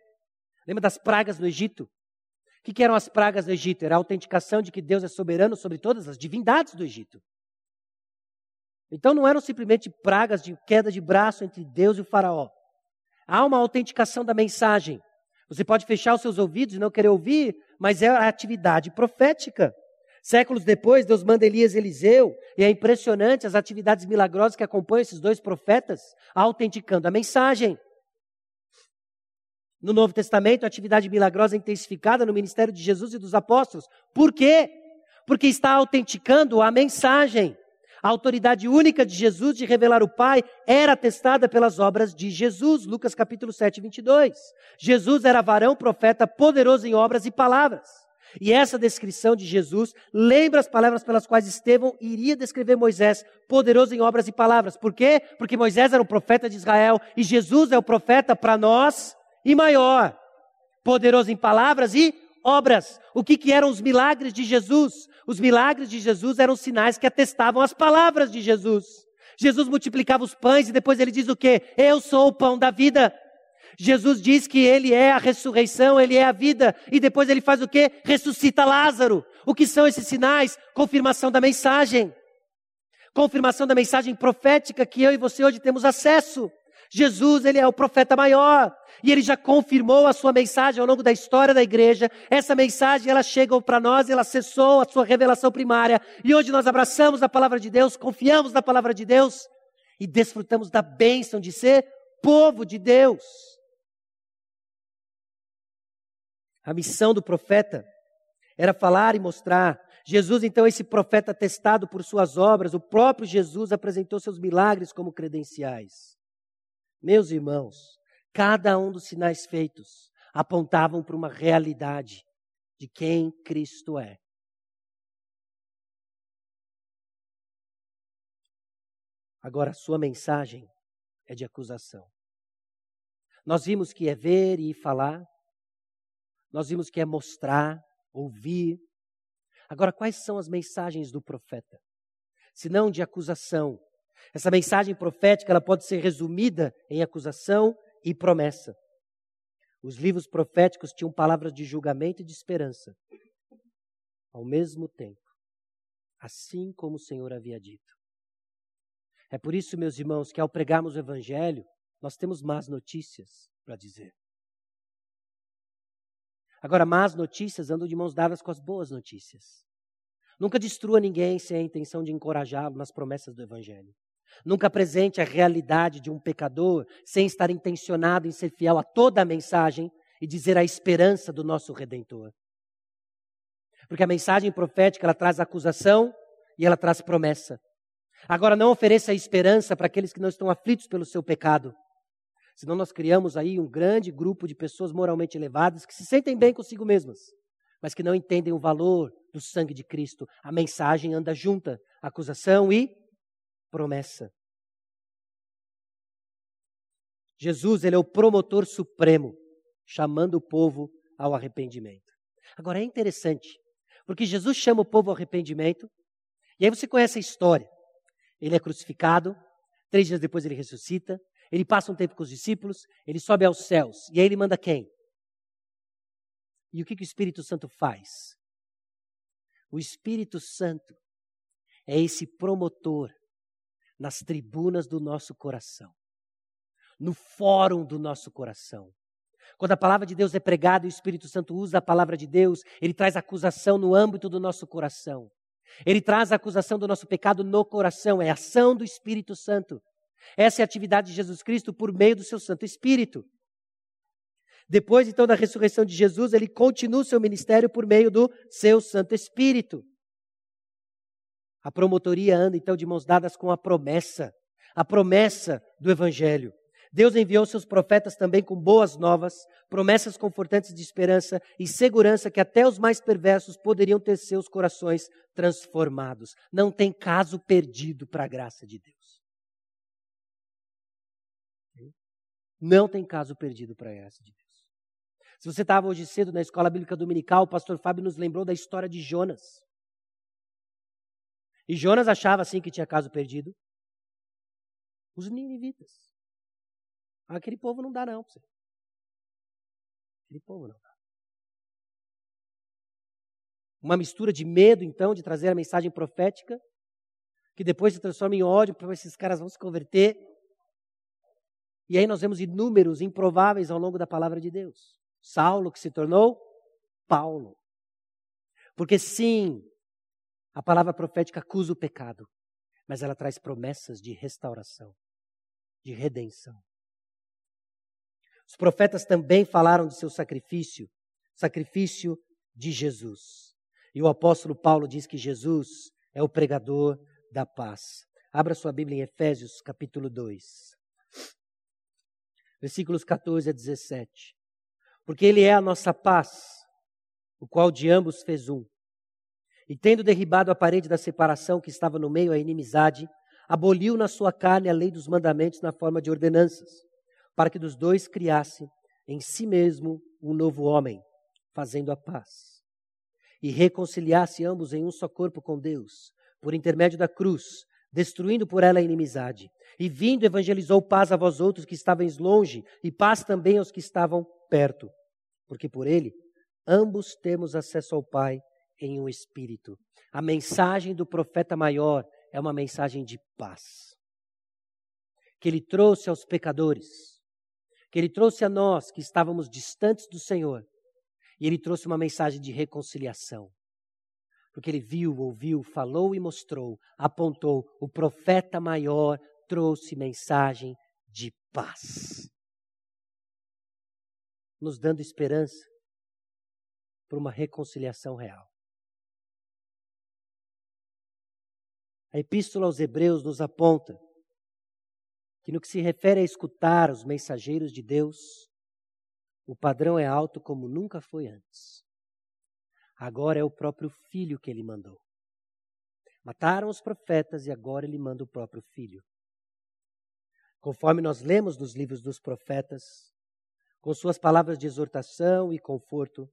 Lembra das pragas no Egito? O que eram as pragas no Egito? Era a autenticação de que Deus é soberano sobre todas as divindades do Egito. Então não eram simplesmente pragas de queda de braço entre Deus e o Faraó. Há uma autenticação da mensagem. Você pode fechar os seus ouvidos e não querer ouvir, mas é a atividade profética. Séculos depois, Deus manda Elias e Eliseu, e é impressionante as atividades milagrosas que acompanham esses dois profetas, autenticando a mensagem. No Novo Testamento, a atividade milagrosa é intensificada no ministério de Jesus e dos apóstolos. Por quê? Porque está autenticando a mensagem. A autoridade única de Jesus de revelar o Pai era atestada pelas obras de Jesus, Lucas capítulo 7, 22. Jesus era varão, profeta, poderoso em obras e palavras. E essa descrição de Jesus lembra as palavras pelas quais Estevão iria descrever Moisés, poderoso em obras e palavras. Por quê? Porque Moisés era o profeta de Israel e Jesus é o profeta para nós e maior, poderoso em palavras e obras. O que, que eram os milagres de Jesus? Os milagres de Jesus eram sinais que atestavam as palavras de Jesus. Jesus multiplicava os pães e depois ele diz o quê? Eu sou o pão da vida. Jesus diz que ele é a ressurreição, ele é a vida, e depois ele faz o quê? Ressuscita Lázaro. O que são esses sinais? Confirmação da mensagem. Confirmação da mensagem profética que eu e você hoje temos acesso. Jesus, ele é o profeta maior. E ele já confirmou a sua mensagem ao longo da história da igreja. Essa mensagem, ela chegou para nós, ela acessou a sua revelação primária. E hoje nós abraçamos a palavra de Deus, confiamos na palavra de Deus e desfrutamos da bênção de ser povo de Deus. A missão do profeta era falar e mostrar. Jesus, então, esse profeta testado por suas obras, o próprio Jesus apresentou seus milagres como credenciais. Meus irmãos, cada um dos sinais feitos apontavam para uma realidade de quem Cristo é. Agora, a sua mensagem é de acusação. Nós vimos que é ver e falar, nós vimos que é mostrar, ouvir. Agora, quais são as mensagens do profeta? Se não de acusação, essa mensagem profética ela pode ser resumida em acusação e promessa. Os livros proféticos tinham palavras de julgamento e de esperança ao mesmo tempo, assim como o Senhor havia dito. É por isso, meus irmãos, que ao pregarmos o Evangelho, nós temos más notícias para dizer. Agora, más notícias andam de mãos dadas com as boas notícias. Nunca destrua ninguém sem a intenção de encorajá-lo nas promessas do Evangelho. Nunca apresente a realidade de um pecador sem estar intencionado em ser fiel a toda a mensagem e dizer a esperança do nosso Redentor. Porque a mensagem profética ela traz acusação e ela traz promessa. Agora não ofereça esperança para aqueles que não estão aflitos pelo seu pecado. Senão nós criamos aí um grande grupo de pessoas moralmente elevadas que se sentem bem consigo mesmas, mas que não entendem o valor do sangue de Cristo. A mensagem anda junta, acusação e promessa. Jesus, ele é o promotor supremo, chamando o povo ao arrependimento. Agora é interessante, porque Jesus chama o povo ao arrependimento, e aí você conhece a história. Ele é crucificado, três dias depois ele ressuscita, ele passa um tempo com os discípulos, ele sobe aos céus, e aí ele manda quem? E o que, que o Espírito Santo faz? O Espírito Santo é esse promotor nas tribunas do nosso coração, no fórum do nosso coração. Quando a palavra de Deus é pregada e o Espírito Santo usa a palavra de Deus, ele traz acusação no âmbito do nosso coração. Ele traz a acusação do nosso pecado no coração, é a ação do Espírito Santo. Essa é a atividade de Jesus Cristo por meio do seu Santo Espírito. Depois, então, da ressurreição de Jesus, ele continua o seu ministério por meio do seu Santo Espírito. A promotoria anda então de mãos dadas com a promessa, a promessa do Evangelho. Deus enviou seus profetas também com boas novas, promessas confortantes de esperança e segurança que até os mais perversos poderiam ter seus corações transformados. Não tem caso perdido para a graça de Deus. Não tem caso perdido para a graça de Deus. Se você estava hoje cedo na escola bíblica dominical, o pastor Fábio nos lembrou da história de Jonas. E Jonas achava assim que tinha caso perdido. Os ninivitas. Aquele povo não dá não. Aquele povo não dá. Uma mistura de medo, então, de trazer a mensagem profética, que depois se transforma em ódio, para esses caras vão se converter. E aí nós vemos inúmeros improváveis ao longo da palavra de Deus. Saulo, que se tornou Paulo. Porque sim, a palavra profética acusa o pecado, mas ela traz promessas de restauração, de redenção. Os profetas também falaram de seu sacrifício, sacrifício de Jesus. E o apóstolo Paulo diz que Jesus é o pregador da paz. Abra sua Bíblia em Efésios, capítulo 2. Versículos 14 a 17. Porque ele é a nossa paz, o qual de ambos fez um e tendo derribado a parede da separação que estava no meio, a inimizade, aboliu na sua carne a lei dos mandamentos na forma de ordenanças, para que dos dois criasse em si mesmo um novo homem, fazendo a paz. E reconciliasse ambos em um só corpo com Deus, por intermédio da cruz, destruindo por ela a inimizade. E vindo, evangelizou paz a vós outros que estavais longe, e paz também aos que estavam perto. Porque por ele, ambos temos acesso ao Pai em um espírito. A mensagem do profeta maior é uma mensagem de paz. Que ele trouxe aos pecadores, que ele trouxe a nós que estávamos distantes do Senhor, e ele trouxe uma mensagem de reconciliação. Porque ele viu, ouviu, falou e mostrou, apontou, o profeta maior trouxe mensagem de paz. Nos dando esperança para uma reconciliação real. A Epístola aos Hebreus nos aponta que, no que se refere a escutar os mensageiros de Deus, o padrão é alto como nunca foi antes. Agora é o próprio filho que ele mandou. Mataram os profetas e agora ele manda o próprio filho. Conforme nós lemos nos livros dos profetas, com suas palavras de exortação e conforto,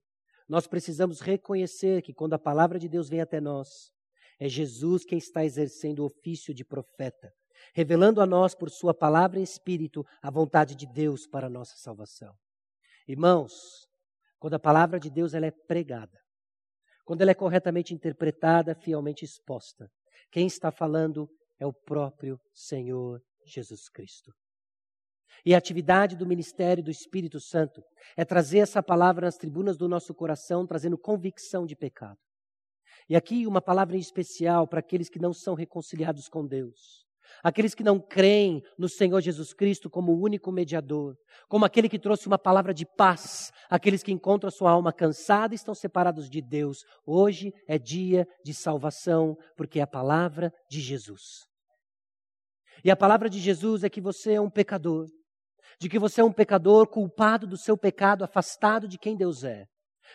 nós precisamos reconhecer que quando a palavra de Deus vem até nós, é Jesus quem está exercendo o ofício de profeta, revelando a nós, por Sua palavra e Espírito, a vontade de Deus para a nossa salvação. Irmãos, quando a palavra de Deus ela é pregada, quando ela é corretamente interpretada, fielmente exposta, quem está falando é o próprio Senhor Jesus Cristo. E a atividade do ministério do Espírito Santo é trazer essa palavra nas tribunas do nosso coração, trazendo convicção de pecado. E aqui uma palavra em especial para aqueles que não são reconciliados com Deus. Aqueles que não creem no Senhor Jesus Cristo como o único mediador, como aquele que trouxe uma palavra de paz, aqueles que encontram a sua alma cansada e estão separados de Deus. Hoje é dia de salvação, porque é a palavra de Jesus. E a palavra de Jesus é que você é um pecador, de que você é um pecador culpado do seu pecado, afastado de quem Deus é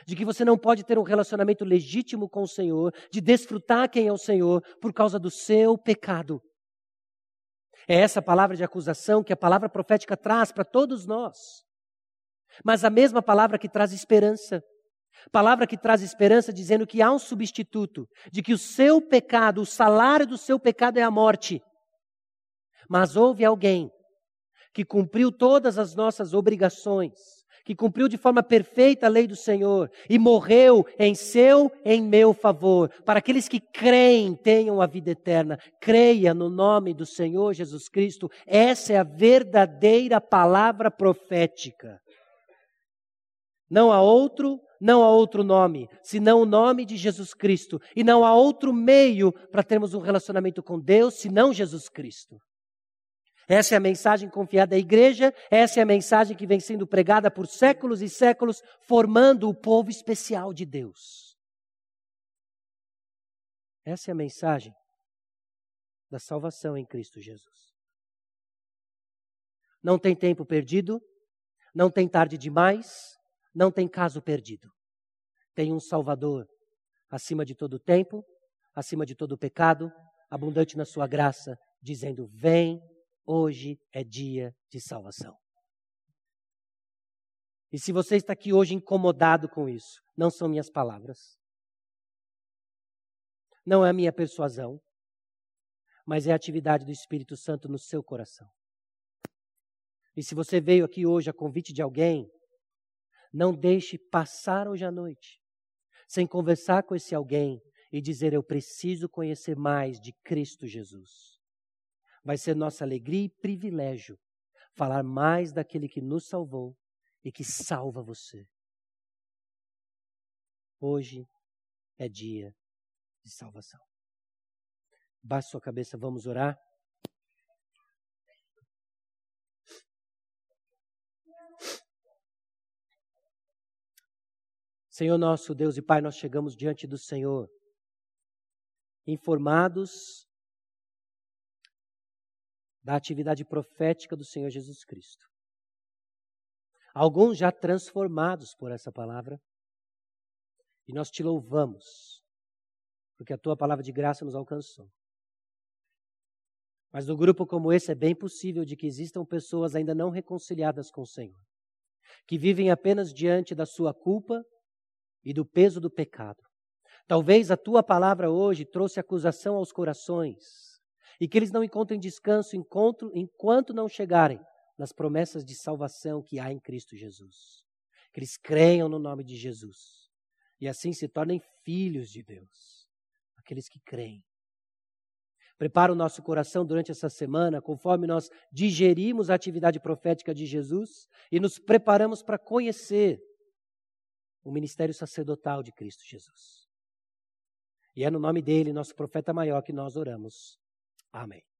de que você não pode ter um relacionamento legítimo com o Senhor, de desfrutar quem é o Senhor por causa do seu pecado. É essa palavra de acusação que a palavra profética traz para todos nós. Mas a mesma palavra que traz esperança. Palavra que traz esperança dizendo que há um substituto, de que o seu pecado, o salário do seu pecado é a morte. Mas houve alguém que cumpriu todas as nossas obrigações, que cumpriu de forma perfeita a lei do Senhor e morreu em seu, em meu favor, para aqueles que creem tenham a vida eterna. Creia no nome do Senhor Jesus Cristo. Essa é a verdadeira palavra profética. Não há outro, não há outro nome, senão o nome de Jesus Cristo. E não há outro meio para termos um relacionamento com Deus, senão Jesus Cristo. Essa é a mensagem confiada à igreja, essa é a mensagem que vem sendo pregada por séculos e séculos, formando o povo especial de Deus. Essa é a mensagem da salvação em Cristo Jesus. Não tem tempo perdido, não tem tarde demais, não tem caso perdido. Tem um Salvador acima de todo tempo, acima de todo pecado, abundante na sua graça, dizendo: Vem Hoje é dia de salvação. E se você está aqui hoje incomodado com isso, não são minhas palavras, não é a minha persuasão, mas é a atividade do Espírito Santo no seu coração. E se você veio aqui hoje a convite de alguém, não deixe passar hoje à noite sem conversar com esse alguém e dizer: Eu preciso conhecer mais de Cristo Jesus. Vai ser nossa alegria e privilégio falar mais daquele que nos salvou e que salva você. Hoje é dia de salvação. Baixe sua cabeça, vamos orar. Senhor nosso Deus e Pai, nós chegamos diante do Senhor, informados da atividade profética do Senhor Jesus Cristo. Alguns já transformados por essa palavra, e nós te louvamos, porque a tua palavra de graça nos alcançou. Mas no grupo como esse é bem possível de que existam pessoas ainda não reconciliadas com o Senhor, que vivem apenas diante da sua culpa e do peso do pecado. Talvez a tua palavra hoje trouxe acusação aos corações, e que eles não encontrem descanso enquanto não chegarem nas promessas de salvação que há em Cristo Jesus. Que eles creiam no nome de Jesus e assim se tornem filhos de Deus, aqueles que creem. Prepara o nosso coração durante essa semana, conforme nós digerimos a atividade profética de Jesus e nos preparamos para conhecer o ministério sacerdotal de Cristo Jesus. E é no nome dele, nosso profeta maior, que nós oramos. Amém.